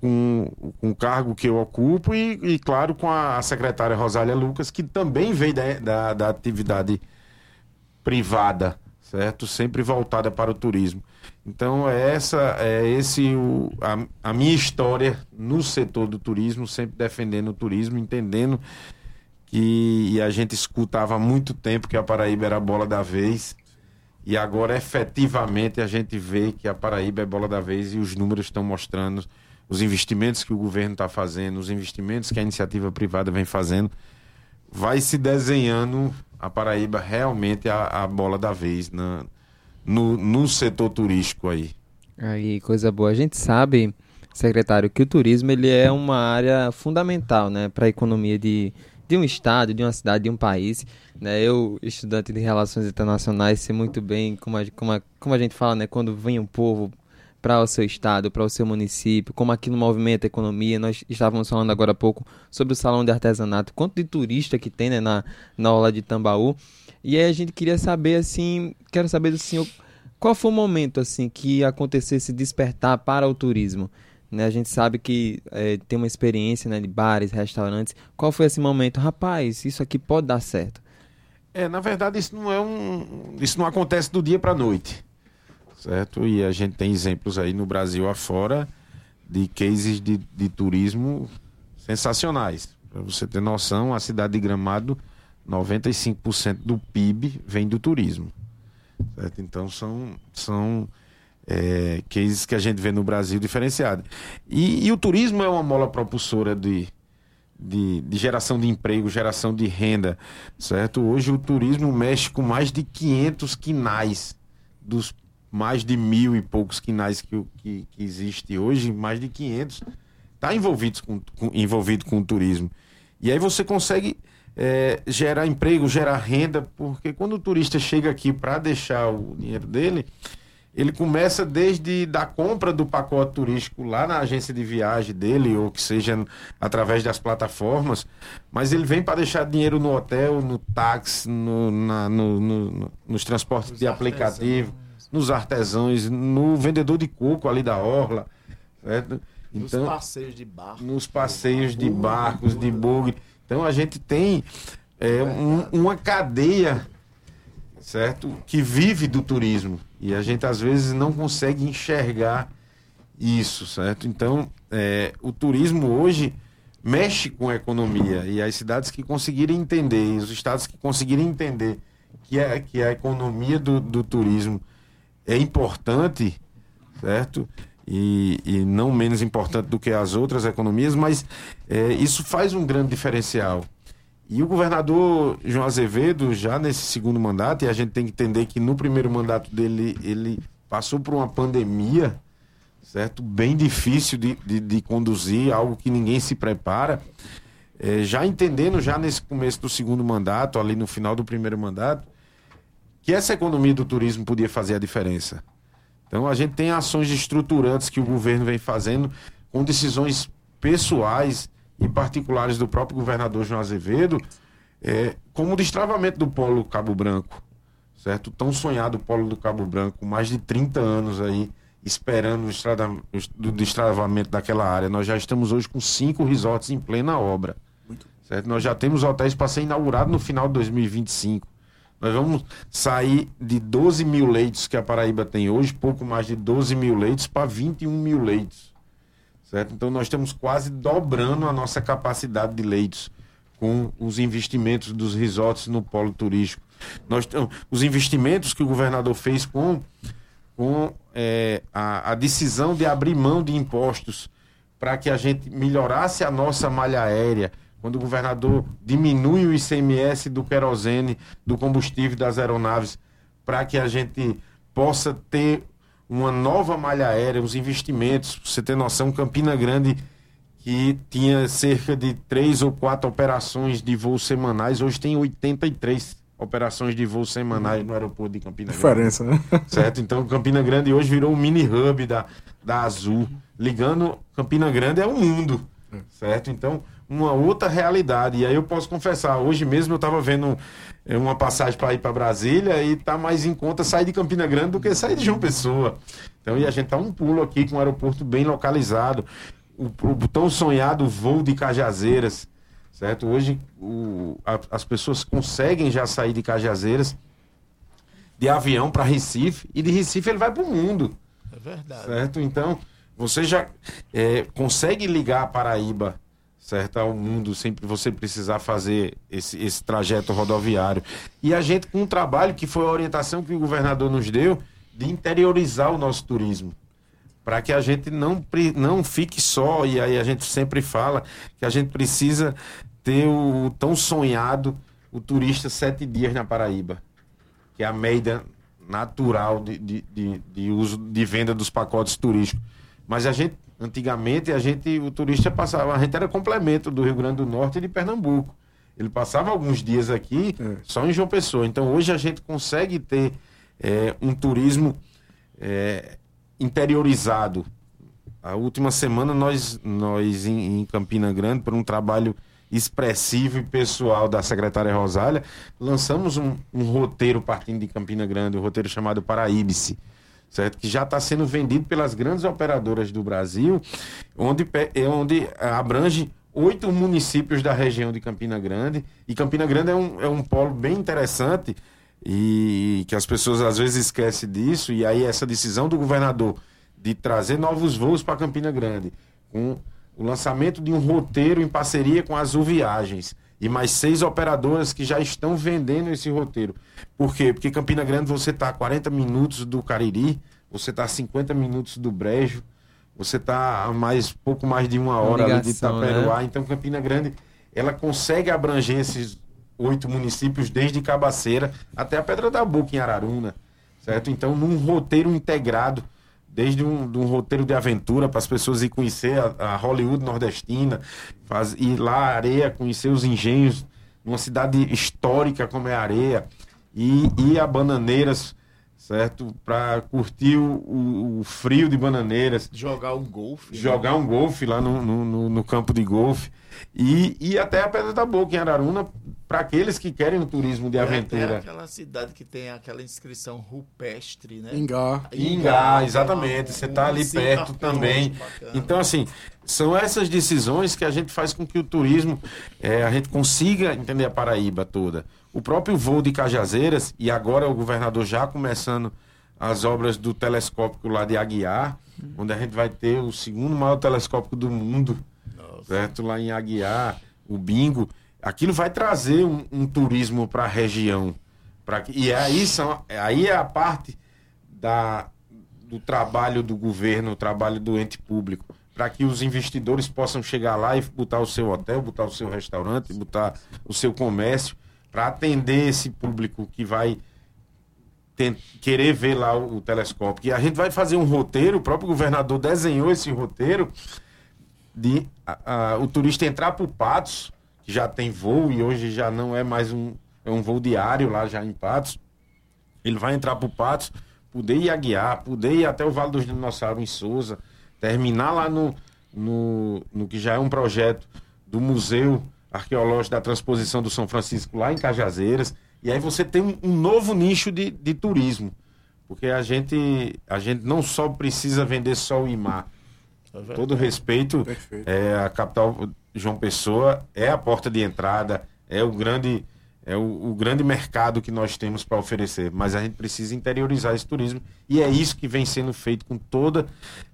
com, com o cargo que eu ocupo e, e, claro, com a secretária Rosália Lucas, que também veio da, da, da atividade privada, certo? Sempre voltada para o turismo. Então, é essa é esse o, a, a minha história no setor do turismo, sempre defendendo o turismo, entendendo que a gente escutava há muito tempo que a Paraíba era a bola da vez. E agora, efetivamente, a gente vê que a Paraíba é bola da vez e os números estão mostrando os investimentos que o governo está fazendo, os investimentos que a iniciativa privada vem fazendo. Vai se desenhando a Paraíba realmente a, a bola da vez no, no setor turístico aí. Aí, coisa boa. A gente sabe, secretário, que o turismo ele é uma área fundamental né, para a economia de, de um estado, de uma cidade, de um país. Né? Eu, estudante de relações internacionais, sei muito bem como a, como a, como a gente fala, né? quando vem um povo para o seu estado, para o seu município, como aqui no Movimento Economia, nós estávamos falando agora há pouco sobre o Salão de Artesanato, quanto de turista que tem né, na, na aula de Tambaú. E aí a gente queria saber, assim, quero saber do senhor, qual foi o momento, assim, que aconteceu esse despertar para o turismo? Né, a gente sabe que é, tem uma experiência né, de bares, restaurantes. Qual foi esse momento? Rapaz, isso aqui pode dar certo. É, na verdade, isso não é um. Isso não acontece do dia para a noite. Certo? E a gente tem exemplos aí no Brasil afora de cases de, de turismo sensacionais. Para você ter noção, a cidade de Gramado 95% do PIB vem do turismo. Certo? Então são, são é, cases que a gente vê no Brasil diferenciado. E, e o turismo é uma mola propulsora de, de, de, geração de emprego, geração de renda, certo? Hoje o turismo mexe com mais de 500 quinais dos mais de mil e poucos quinais que, que, que existe hoje, mais de 500 está envolvido com, com, envolvido com o turismo. E aí você consegue é, gerar emprego, gerar renda, porque quando o turista chega aqui para deixar o dinheiro dele, ele começa desde da compra do pacote turístico lá na agência de viagem dele, ou que seja através das plataformas, mas ele vem para deixar dinheiro no hotel, no táxi, no, na, no, no, nos transportes Os de aplicativo, nos artesãos, no vendedor de coco ali da Orla, certo? Então, nos passeios de barcos. Nos passeios de barcos, de bug. Então a gente tem é, um, uma cadeia, certo? Que vive do turismo. E a gente às vezes não consegue enxergar isso, certo? Então, é, o turismo hoje mexe com a economia. E as cidades que conseguirem entender, os estados que conseguirem entender que, é, que a economia do, do turismo é importante, certo? e, e não menos importante do que as outras economias, mas é, isso faz um grande diferencial. E o governador João Azevedo, já nesse segundo mandato, e a gente tem que entender que no primeiro mandato dele, ele passou por uma pandemia, certo? Bem difícil de, de, de conduzir, algo que ninguém se prepara. É, já entendendo, já nesse começo do segundo mandato, ali no final do primeiro mandato, que essa economia do turismo podia fazer a diferença. Então a gente tem ações estruturantes que o governo vem fazendo com decisões pessoais e particulares do próprio governador João Azevedo, é, como o destravamento do Polo Cabo Branco, certo? Tão sonhado o Polo do Cabo Branco, mais de 30 anos aí esperando o destravamento daquela área. Nós já estamos hoje com cinco resorts em plena obra. Certo? Nós já temos hotéis para ser inaugurado no final de 2025. Nós vamos sair de 12 mil leitos que a Paraíba tem hoje, pouco mais de 12 mil leitos, para 21 mil leitos. Certo? Então nós estamos quase dobrando a nossa capacidade de leitos com os investimentos dos resorts no polo turístico. Nós, os investimentos que o governador fez com, com é, a, a decisão de abrir mão de impostos para que a gente melhorasse a nossa malha aérea, quando o governador diminui o ICMS do querosene, do combustível das aeronaves, para que a gente possa ter uma nova malha aérea, os investimentos. Pra você ter noção, Campina Grande, que tinha cerca de três ou quatro operações de voos semanais, hoje tem 83 operações de voos semanais no aeroporto de Campina Grande. Diferença, né? <laughs> Certo? Então Campina Grande hoje virou um mini hub da, da Azul, ligando Campina Grande ao mundo. Certo? Então, uma outra realidade. E aí eu posso confessar, hoje mesmo eu estava vendo é, uma passagem para ir para Brasília e tá mais em conta sair de Campina Grande do que sair de João Pessoa. Então, e a gente tá um pulo aqui com um aeroporto bem localizado. O, o tão sonhado voo de Cajazeiras, certo? Hoje o, a- as pessoas conseguem já sair de Cajazeiras de avião para Recife e de Recife ele vai para o mundo. É verdade. Certo? Então, você já é, consegue ligar a Paraíba certo, ao mundo sem você precisar fazer esse, esse trajeto rodoviário. E a gente, com um trabalho que foi a orientação que o governador nos deu, de interiorizar o nosso turismo. Para que a gente não, não fique só, e aí a gente sempre fala que a gente precisa ter o tão sonhado o turista sete dias na Paraíba que é a média natural de, de, de, de uso de venda dos pacotes turísticos. Mas a gente, antigamente, a gente, o turista passava, a gente era complemento do Rio Grande do Norte e de Pernambuco. Ele passava alguns dias aqui É. só em João Pessoa. Então hoje a gente consegue ter é, um turismo é, interiorizado. A última semana nós, nós em, em Campina Grande, por um trabalho expressivo e pessoal da secretária Rosália, lançamos um, um roteiro partindo de Campina Grande, um roteiro chamado Paraíbice, certo? Que já está sendo vendido pelas grandes operadoras do Brasil, onde, é onde abrange oito municípios da região de Campina Grande. E Campina Grande é um, é um polo bem interessante e que as pessoas às vezes esquecem disso. E aí essa decisão do governador de trazer novos voos para Campina Grande, com o lançamento de um roteiro em parceria com Azul Viagens e mais seis operadoras que já estão vendendo esse roteiro. Por quê? Porque Campina Grande você está a 40 minutos do Cariri, você está a 50 minutos do Brejo, você está a mais pouco mais de uma hora ali de ligação, Itaperuá. Então Campina Grande ela consegue abranger esses oito municípios desde Cabaceira até a Pedra da Boca em Araruna, certo? Então num roteiro integrado desde um, de um roteiro de aventura para as pessoas ir conhecer a, a Hollywood nordestina, faz, ir lá à areia, conhecer os engenhos, numa cidade histórica como é a areia, e ir a Bananeiras, certo? Para curtir o, o- o frio de Bananeiras, Jogar um golfe. né? jogar um golfe lá no, no, no- no campo de golfe, e ir até a Pedra da Boca em Araruna, para aqueles que querem um turismo de É até aventura. aquela cidade que tem aquela inscrição rupestre, né? Engar. Ingá, exatamente. Você está ali perto também. Então, assim, são essas decisões que a gente faz com que o turismo, eh, a gente consiga entender a Paraíba toda. O próprio voo de Cajazeiras, e agora o governador já começando as obras do telescópio lá de Aguiar, onde a gente vai ter o segundo maior telescópio do mundo, certo? Lá em Aguiar, o Bingo. Aquilo vai trazer um, um turismo para a região. Pra, e aí, são, aí é a parte da, do trabalho do governo, o trabalho do ente público, para que os investidores possam chegar lá e botar o seu hotel, botar o seu restaurante, botar o seu comércio, para atender esse público que vai ten- querer ver lá o, o telescópio. E a gente vai fazer um roteiro, o próprio governador desenhou esse roteiro de a- a- o turista entrar para o Patos, que já tem voo e hoje já não é mais um, é um voo diário lá já em Patos. Ele vai entrar para o Patos, poder ir a guiar, poder ir até o Vale dos Dinossauros em Souza, terminar lá no, no, no que já é um projeto do Museu Arqueológico da Transposição do São Francisco lá em Cajazeiras. E aí você tem um, um novo nicho de, de turismo. Porque a gente, a gente não só precisa vender só o IMAR. Com todo respeito, Perfeito. é, a capital João Pessoa é a porta de entrada, é o grande, é o, o grande mercado que nós temos para oferecer. Mas a gente precisa interiorizar esse turismo e é isso que vem sendo feito com todas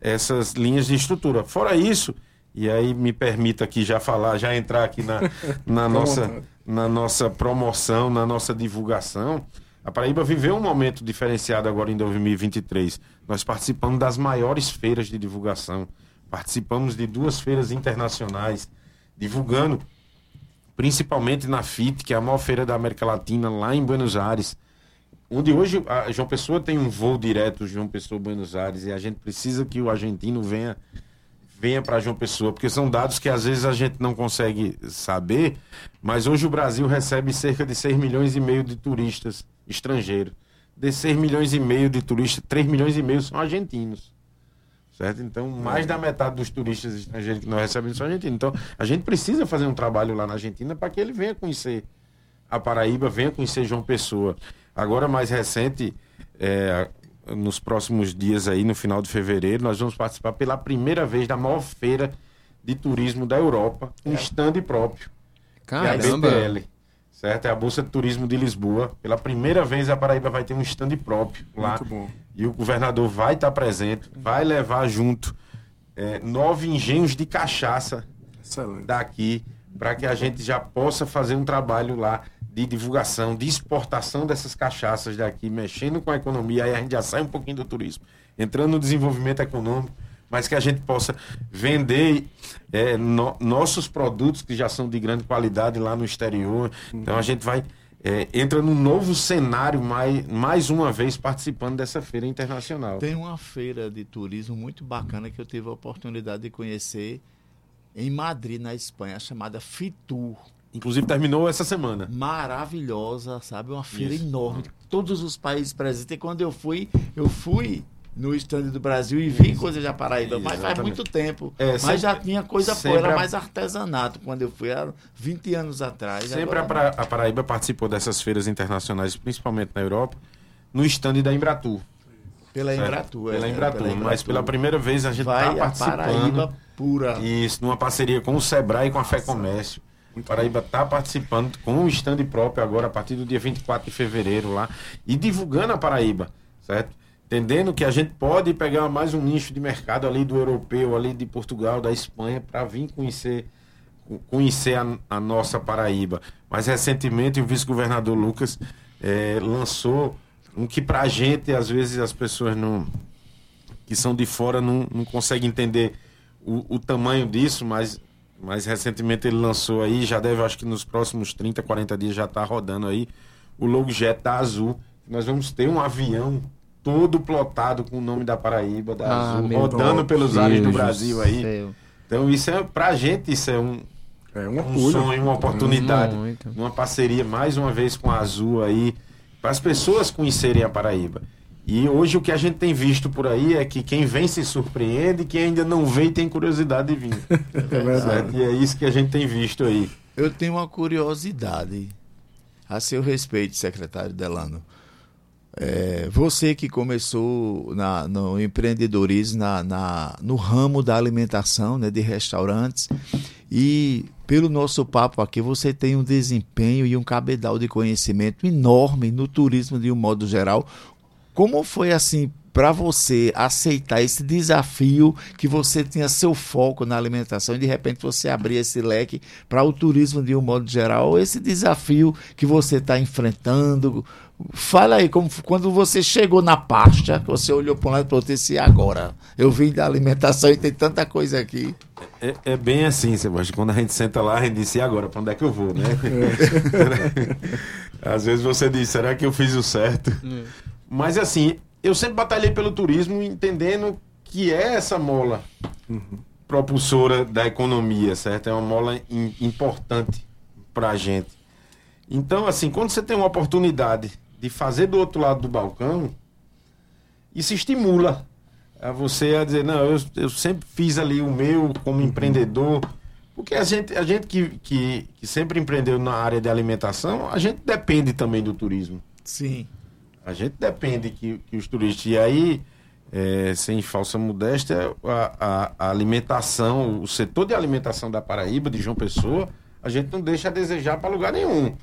essas linhas de estrutura. Fora isso, e aí me permita aqui já falar, já entrar aqui na, <laughs> na, nossa, na nossa promoção, na nossa divulgação. A Paraíba viveu um momento diferenciado agora em 2023. Nós participamos das maiores feiras de divulgação. Participamos de duas feiras internacionais, divulgando, principalmente na FIT, que é a maior feira da América Latina, lá em Buenos Aires. Onde hoje a João Pessoa tem um voo direto João Pessoa Buenos Aires e a gente precisa que o argentino venha venha para João Pessoa, porque são dados que às vezes a gente não consegue saber, mas hoje o Brasil recebe cerca de 6 milhões e meio de turistas estrangeiros. De 6 milhões e meio de turistas, 3 milhões e meio são argentinos. Certo? Então, mais da metade dos turistas estrangeiros que nós recebemos são argentinos. Então, a gente precisa fazer um trabalho lá na Argentina para que ele venha conhecer a Paraíba, venha conhecer João Pessoa. Agora, mais recente, é, nos próximos dias aí, no final de fevereiro, nós vamos participar pela primeira vez da maior feira de turismo da Europa, um stand próprio. Caramba. É a BTL, certo? É a Bolsa de Turismo de Lisboa. Pela primeira vez a Paraíba vai ter um stand próprio lá. Muito bom. E o governador vai estar presente, vai levar junto é, nove engenhos de cachaça Excelente. daqui para que a gente já possa fazer um trabalho lá de divulgação, de exportação dessas cachaças daqui, mexendo com a economia, aí a gente já sai um pouquinho do turismo, entrando no desenvolvimento econômico, mas que a gente possa vender é, no- nossos produtos que já são de grande qualidade lá no exterior. Então a gente vai é, entra num novo cenário mais, mais uma vez participando dessa feira internacional. Tem uma feira de turismo muito bacana que eu tive a oportunidade de conhecer em Madrid, na Espanha, chamada Fitur. Inclusive terminou essa semana. Maravilhosa, sabe? Uma feira Isso. enorme. Todos os países presentes. E quando eu fui, eu fui no estande do Brasil e vi coisa da Paraíba, mas faz muito tempo. É, mas sempre- já tinha coisa fora, a- mais artesanato. Quando eu fui, era 20 anos atrás. Sempre Agora- a, Para- a Paraíba participou dessas feiras internacionais, principalmente na Europa, no stand da Embratur. Pela? Embratur. Pela é, Embratur. pela Mas Embratur. pela primeira vez a gente está participando. Paraíba pura. Isso, numa parceria com o Sebrae e com a Fé Comércio. O Paraíba está participando com um stand próprio agora, a partir do dia 24 de fevereiro lá, e divulgando a Paraíba, certo? Entendendo que a gente pode pegar mais um nicho de mercado ali do europeu, ali de Portugal, da Espanha, para vir conhecer, conhecer a, a nossa Paraíba. Mas recentemente o vice-governador Lucas eh, lançou um que para a gente, às vezes, as pessoas não que são de fora não, não conseguem entender o, o tamanho disso, mas, mas recentemente ele lançou aí, já deve, acho que nos próximos 30, 40 dias já está rodando aí, o logo Jet da Azul. Nós vamos ter um avião todo plotado com o nome da Paraíba, da Ah, Azul, rodando pelos ares do Brasil aí. Então isso é, pra gente, isso é um, É um um sonho, uma oportunidade, Muito. uma parceria mais uma vez com a Azul aí, para as pessoas conhecerem a Paraíba. E hoje o que a gente tem visto por aí é que quem vem se surpreende, quem ainda não veio tem curiosidade de vir. <laughs> É verdade. E é isso que a gente tem visto aí. Eu tenho uma curiosidade. A seu respeito, secretário Delano. É, você que começou na- no empreendedorismo na, na- no ramo da alimentação, né, de restaurantes, e pelo nosso papo aqui, você tem um desempenho e um cabedal de conhecimento enorme no turismo de um modo geral. Como foi assim para você aceitar esse desafio que você tinha seu foco na alimentação e de repente você abrir esse leque para o turismo de um modo geral? Esse desafio que você está enfrentando? Fala aí, como, quando você chegou na pasta, você olhou para um lado e falou assim, e agora? Eu vim da alimentação e tem tanta coisa aqui. É, é bem assim, Sebastião. Quando a gente senta lá, a gente diz, e agora, para onde é que eu vou, né? <laughs> <laughs> Às vezes você diz, será que eu fiz o certo? Mas assim, eu sempre batalhei pelo turismo, entendendo que é essa mola propulsora da economia, certo? É uma mola im- importante para a gente. Então, assim, quando você tem uma oportunidade de fazer do outro lado do balcão, isso estimula a você a dizer, não, eu, eu sempre fiz ali o meu como empreendedor. Porque a gente, a gente que, que, que sempre empreendeu na área de alimentação, a gente depende também do turismo. Sim. A gente depende que, que os turistas. E aí, é, sem falsa modéstia, a, a- a alimentação, o setor de alimentação da Paraíba, de João Pessoa, a gente não deixa a desejar para lugar nenhum.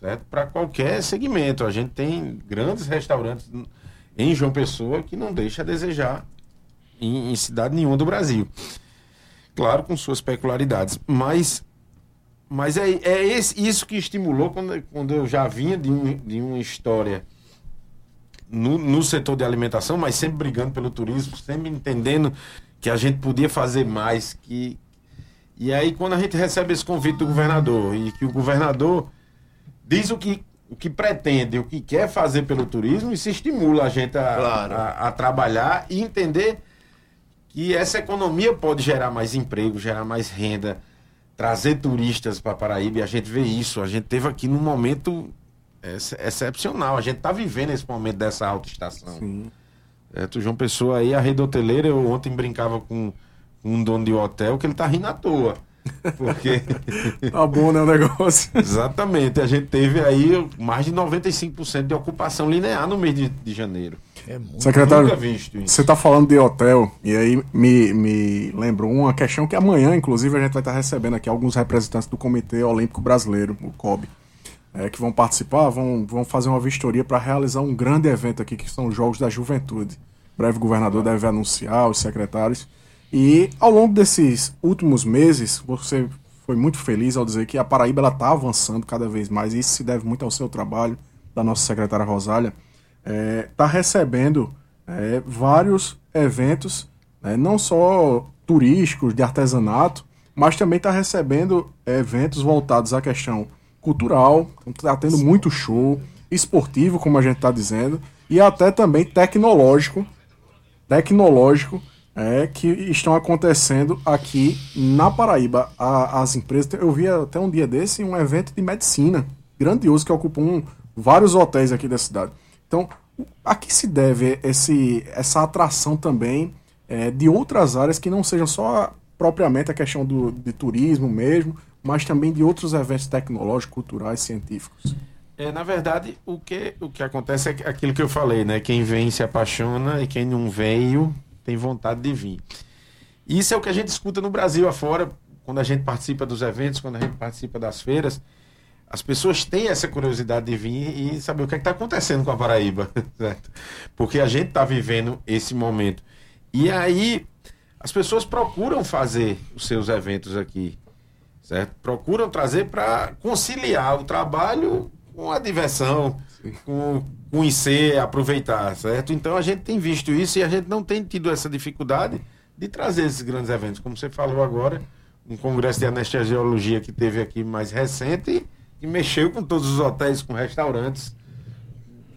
Certo? Para qualquer segmento. A gente tem grandes restaurantes em João Pessoa que não deixa a desejar em, em cidade nenhuma do Brasil. Claro, com suas peculiaridades. Mas mas é, é esse- isso que estimulou quando, quando eu já vinha de, um- de uma história no, no setor de alimentação, mas sempre brigando pelo turismo, sempre entendendo que a gente podia fazer mais. Que... E aí, quando a gente recebe esse convite do governador e que o governador diz o que, o que pretende, o que quer fazer pelo turismo, isso estimula a gente a, Claro. a, a trabalhar e entender que essa economia pode gerar mais emprego, gerar mais renda, trazer turistas para Paraíba e a gente vê isso. A gente teve aqui num momento ex excepcional. A gente está vivendo esse momento dessa alta estação. Sim. É, tu, João Pessoa aí, a rede hoteleira, eu ontem brincava com um dono de hotel que ele tá rindo à toa. Porque. <laughs> tá bom, né, o negócio? <laughs> Exatamente. A gente teve aí mais de 95% de ocupação linear no mês de, de janeiro. É muito Secretário, você está falando de hotel, e aí me, me lembrou uma questão que amanhã, inclusive, a gente vai estar recebendo aqui alguns representantes do Comitê Olímpico Brasileiro, o COB, é, que vão participar, vão, vão fazer uma vistoria para realizar um grande evento aqui, que são os Jogos da Juventude. O breve governador deve anunciar, os secretários. E ao longo desses últimos meses, você foi muito feliz ao dizer que a Paraíba está avançando cada vez mais, e isso se deve muito ao seu trabalho, da nossa secretária Rosália, está é, tá recebendo é, vários eventos, né, não só turísticos, de artesanato, mas também está recebendo eventos voltados à questão cultural, está tendo muito show, esportivo, como a gente está dizendo, e até também tecnológico, tecnológico, é, que estão acontecendo aqui na Paraíba. A, as empresas, eu vi até um dia desse um evento de medicina grandioso que ocupa um, vários hotéis aqui da cidade. Então, a que se deve esse, essa atração também é, de outras áreas que não sejam só propriamente a questão do, de turismo mesmo, mas também de outros eventos tecnológicos, culturais, científicos? É, na verdade, o que, o que acontece é aquilo que eu falei, né? Quem vem se apaixona e quem não veio tem vontade de vir. Isso é o que a gente escuta no Brasil afora, quando a gente participa dos eventos, quando a gente participa das feiras. As pessoas têm essa curiosidade de vir e saber o que é está acontecendo com a Paraíba, <laughs> certo? Porque a gente está vivendo esse momento. E aí, as pessoas procuram fazer os seus eventos aqui, certo? Procuram trazer para conciliar o trabalho com a diversão, com conhecer, aproveitar, certo? Então a gente tem visto isso e a gente não tem tido essa dificuldade de trazer esses grandes eventos. Como você falou agora, um congresso de anestesiologia que teve aqui mais recente e mexeu com todos os hotéis, com restaurantes,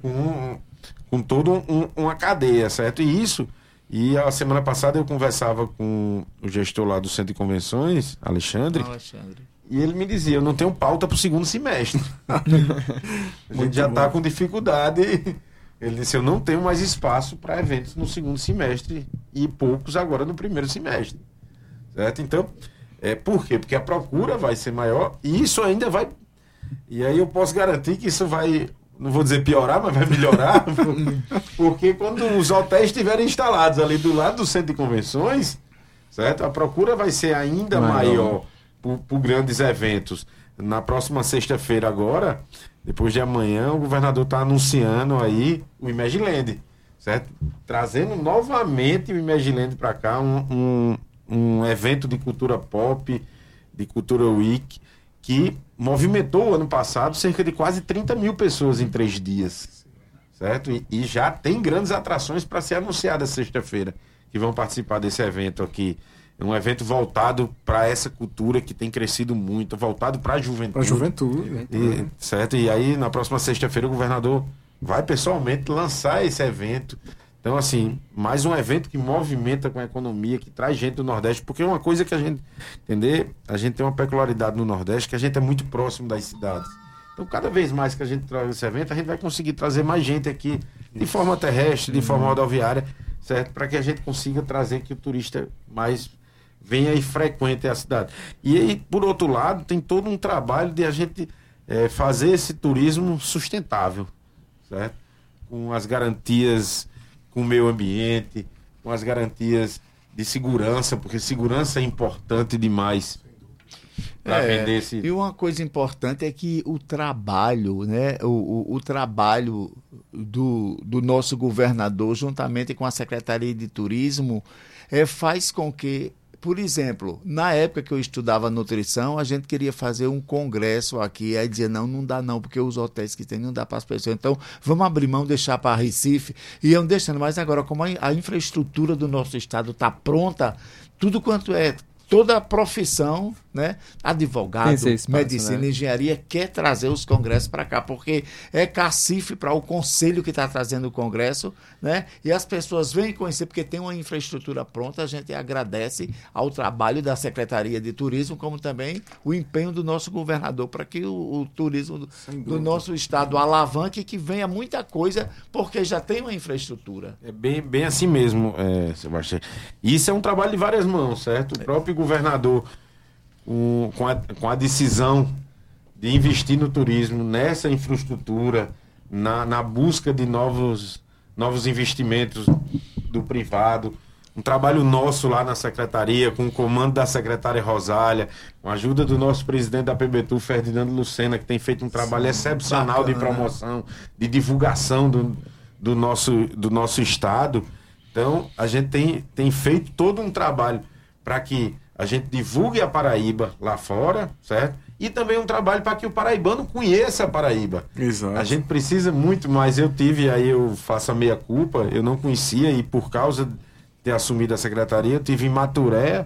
com, com toda um, uma cadeia, certo? E isso, e a semana passada eu conversava com o gestor lá do Centro de Convenções, Alexandre. Alexandre. E ele me dizia, eu não tenho pauta para o segundo semestre. <laughs> a gente já está com dificuldade. Ele disse, eu não tenho mais espaço para eventos no segundo semestre e poucos agora no primeiro semestre. Certo? Então, é, por quê? Porque a procura vai ser maior e isso ainda vai e aí eu posso garantir que isso vai, não vou dizer piorar, mas vai melhorar, <laughs> porque quando os hotéis estiverem instalados ali do lado do centro de convenções, certo? A procura vai ser ainda maior, por, por grandes eventos. Na próxima sexta-feira agora, depois de amanhã, o governador está anunciando aí o Imagiland, certo? Trazendo novamente o Imagiland para cá, um, um, um evento de cultura pop, de cultura week, que movimentou ano passado cerca de quase 30 mil pessoas em três dias. Certo? E, e já tem grandes atrações para ser anunciadas sexta-feira, que vão participar desse evento aqui. É um evento voltado para essa cultura que tem crescido muito, voltado para a juventude. Para a juventude. E, certo? E aí, na próxima sexta-feira, o governador vai pessoalmente lançar esse evento então, assim, mais um evento que movimenta com a economia, que traz gente do Nordeste, porque é uma coisa que a gente, entender, a gente tem uma peculiaridade no Nordeste, que a gente é muito próximo das cidades. Então, cada vez mais que a gente traz esse evento, a gente vai conseguir trazer mais gente aqui, de forma terrestre, de forma rodoviária, certo? Para que a gente consiga trazer que o turista mais venha e frequente a cidade. E aí, por outro lado, tem todo um trabalho de a gente é, fazer esse turismo sustentável, certo? Com as garantias com o meio ambiente, com as garantias de segurança, porque segurança é importante demais. É, esse... E uma coisa importante é que o trabalho, né, o, o, o, trabalho do, do nosso governador, juntamente com a Secretaria de Turismo, é, faz com que por exemplo, na época que eu estudava nutrição, a gente queria fazer um congresso aqui, aí dizia, não, não dá não, porque os hotéis que tem não dá para as pessoas. Então, vamos abrir mão, deixar para Recife. E iam deixando, mas agora, como a infraestrutura do nosso estado está pronta, tudo quanto é toda a profissão, né? Advogado, espaço, medicina, né? engenharia quer trazer os congressos para cá, porque é cacife para o conselho que está trazendo o congresso, né? E as pessoas vêm conhecer porque tem uma infraestrutura pronta. A gente agradece ao trabalho da Secretaria de Turismo, como também o empenho do nosso governador para que o, o turismo do, do nosso estado alavanque e que venha muita coisa, porque já tem uma infraestrutura. É bem, bem assim mesmo, é, Sebastião. Isso é um trabalho de várias mãos, certo? O próprio governador, com, com, a, com a decisão de investir no turismo, nessa infraestrutura, na, na busca de novos, novos investimentos do privado, um trabalho nosso lá na secretaria, com o comando da secretária Rosália, com a ajuda do nosso presidente da PBTU, Ferdinando Lucena, que tem feito um trabalho excepcional de bacana. promoção, de divulgação do, do, nosso, do nosso estado. Então, a gente tem, tem feito todo um trabalho para que a gente divulgue a Paraíba lá fora, certo? E também um trabalho para que o paraibano conheça a Paraíba. Exato. A gente precisa muito, mas eu tive, aí eu faço a meia culpa, eu não conhecia e por causa de ter assumido a secretaria, eu tive em Maturé,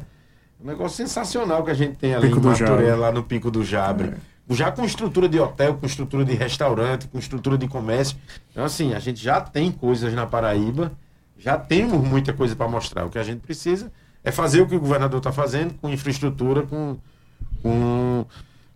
um negócio sensacional que a gente tem ali Pico em Maturé, lá no Pico do Jabre. Já com estrutura de hotel, com estrutura de restaurante, com estrutura de comércio. Então, assim, a gente já tem coisas na Paraíba, já temos muita coisa para mostrar. O que a gente precisa é fazer o que o governador está fazendo, com infraestrutura, com, com,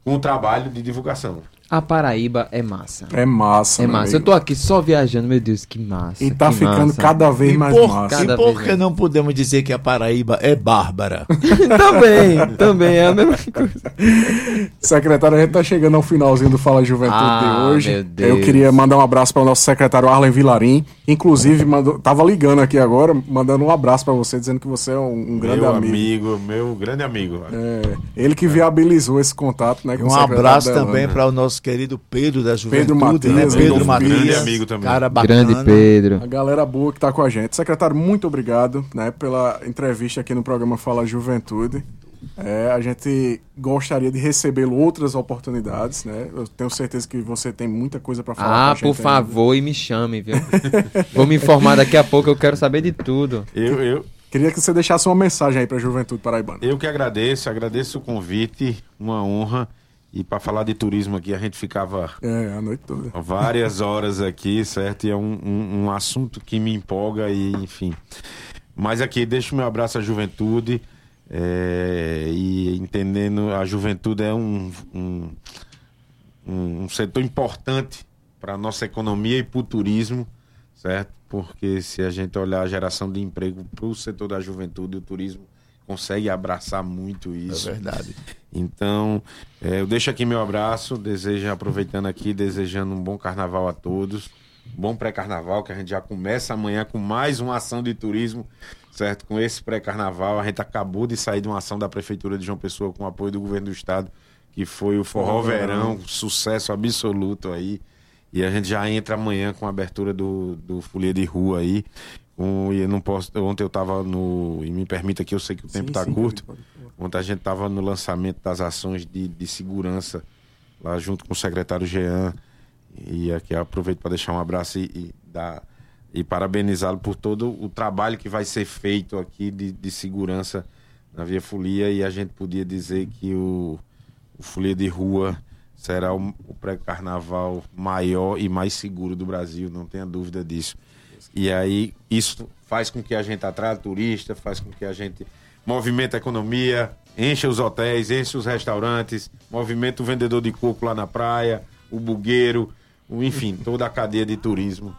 com o trabalho de divulgação. A Paraíba é massa. É massa, É massa. Eu amigo. tô aqui só viajando, meu Deus, que massa. E tá que ficando massa. cada vez E mais por, massa. Cada e por que não podemos dizer que a Paraíba é bárbara? <laughs> também, também é a mesma coisa. Secretário, a gente tá chegando ao finalzinho do Fala Juventude Ah, de hoje. meu Deus. Eu queria mandar um abraço para o nosso secretário Arlen Vilarim. Inclusive, mandou, tava ligando aqui agora, mandando um abraço para você, dizendo que você é um, um grande meu amigo. amigo, meu grande amigo. É, ele que viabilizou esse contato, né? com o Um abraço Delano. também para o nosso querido Pedro da Juventude. Pedro Matias, né? Pedro Matias, grande amigo também. Cara bacana. Grande Pedro. A galera boa que tá com a gente. Secretário, muito obrigado né, pela entrevista aqui no programa Fala Juventude. É, a gente gostaria de recebê-lo outras oportunidades, né? Eu tenho certeza que você tem muita coisa para falar. Ah, com a gente por ainda. favor, e me chame, viu? <laughs> Vou me informar daqui a pouco, eu quero saber de tudo. Eu, eu, Queria que você deixasse uma mensagem aí pra Juventude Paraibana. eu que agradeço, agradeço o convite, uma honra. E para falar de turismo aqui, a gente ficava É, a noite toda. várias horas aqui, certo? E é um, um, um assunto que me empolga e, enfim. Mas aqui, deixo meu abraço à juventude. é, e entendendo, a juventude é um, um, um setor importante para a nossa economia e para o turismo, certo? Porque se a gente olhar a geração de emprego para o setor da juventude, o turismo consegue abraçar muito É isso. verdade. Então, eh, eu deixo aqui meu abraço, desejo, aproveitando aqui, desejando um bom carnaval a todos. Bom pré-carnaval, que a gente já começa amanhã com mais uma ação de turismo, certo? Com esse pré-carnaval, a gente acabou de sair de uma ação da Prefeitura de João Pessoa com o apoio do governo do Estado, que foi o Forró. Verão, sucesso absoluto aí. E a gente já entra amanhã com a abertura do, do Folia de Rua aí. Com, e eu não posso. Ontem eu tava no. E me permita que eu sei que o tempo tá sim, curto. pode- pode- Ontem a gente estava no lançamento das ações de, de segurança, lá junto com o secretário Jean. E aqui eu aproveito para deixar um abraço e, e, dar- e parabenizá-lo por todo o trabalho que vai ser feito aqui de, de segurança na Via Folia. E a gente podia dizer que o, o Folia de Rua será o, o pré-carnaval maior e mais seguro do Brasil, não tenha dúvida disso. E aí isso faz com que a gente atraia turista, faz com que a gente movimenta a economia, encha os hotéis, enche os restaurantes, movimenta o vendedor de coco lá na praia, o bugueiro, o, enfim, <laughs> toda a cadeia de turismo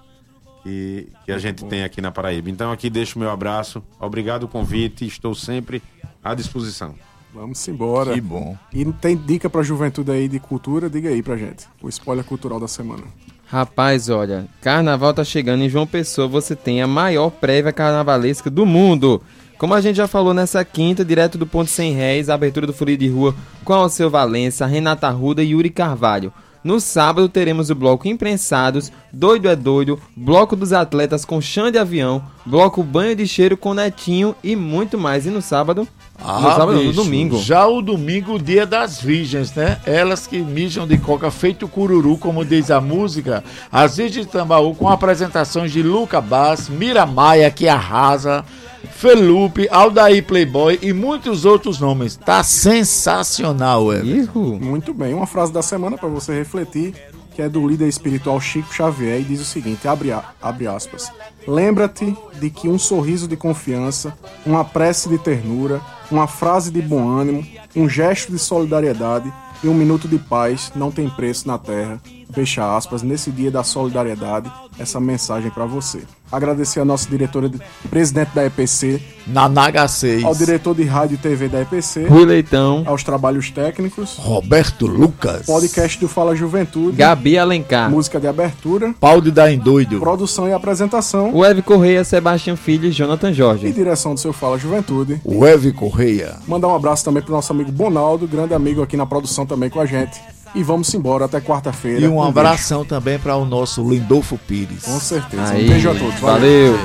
que, que a gente tem aqui na Paraíba. Então aqui deixo o meu abraço, obrigado o convite, estou sempre à disposição. Vamos embora. Que bom. E tem dica pra juventude aí de cultura? Diga aí pra gente. O spoiler cultural da semana. Rapaz, olha, carnaval tá chegando em João Pessoa, você tem a maior prévia carnavalesca do mundo. Como a gente já falou nessa quinta, direto do Ponto 100 Réis, a abertura do Folia de Rua com Alceu Valença, Renata Arruda e Yuri Carvalho. No sábado teremos o bloco Imprensados, Doido é Doido, Bloco dos Atletas com Chão de Avião, Bloco Banho de Cheiro com Netinho e muito mais. E no sábado? no sábado, não, no Ah, bicho, domingo. Já o domingo, dia das virgens, né? Elas que mijam de coca feito cururu, como diz a música. As virgens de Tambaú com apresentações de Luca Bass, Mira Maia, que arrasa. Felupe, Aldair Playboy e muitos outros nomes. Tá sensacional, Everton. Muito bem, uma frase da semana para você refletir, que é do líder espiritual Chico Xavier e diz o seguinte, abre, a- abre aspas. Lembra-te de que um sorriso de confiança, uma prece de ternura, uma frase de bom ânimo, um gesto de solidariedade e um minuto de paz não tem preço na terra. Fecha aspas, nesse dia da solidariedade, essa mensagem para você. Agradecer a nossa diretora, de, presidente da EPC, Na Naga 6. ao diretor de rádio e TV da EPC, Rui Leitão. aos trabalhos técnicos, Roberto Lucas. podcast do Fala Juventude, Gabi Alencar. música de abertura, Pau de dar em doido. produção e apresentação Eve Correia, Sebastião Filho e Jonathan e Jorge. direção do seu Fala Juventude. O Eve Correia. Mandar um abraço também pro nosso amigo Bonaldo, grande amigo aqui na produção também com a gente. E vamos embora até quarta-feira. E um beijo. abração também para o nosso Lindolfo Pires. Com certeza. Aí, um beijo a todos. valeu.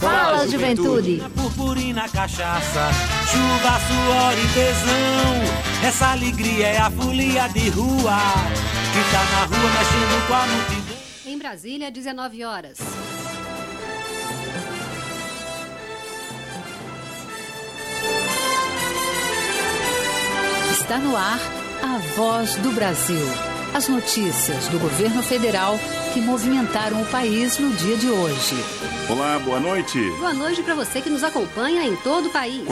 Fala Juventude. Purpurina, cachaça, chuva, suor e tesão. Essa alegria é a folia de rua que tá na rua mexendo com a multidão. Em Brasília, 19 horas. Está no ar a voz do Brasil. As notícias do governo federal que movimentaram o país no dia de hoje. Olá, boa noite. Boa noite para você que nos acompanha em todo o país.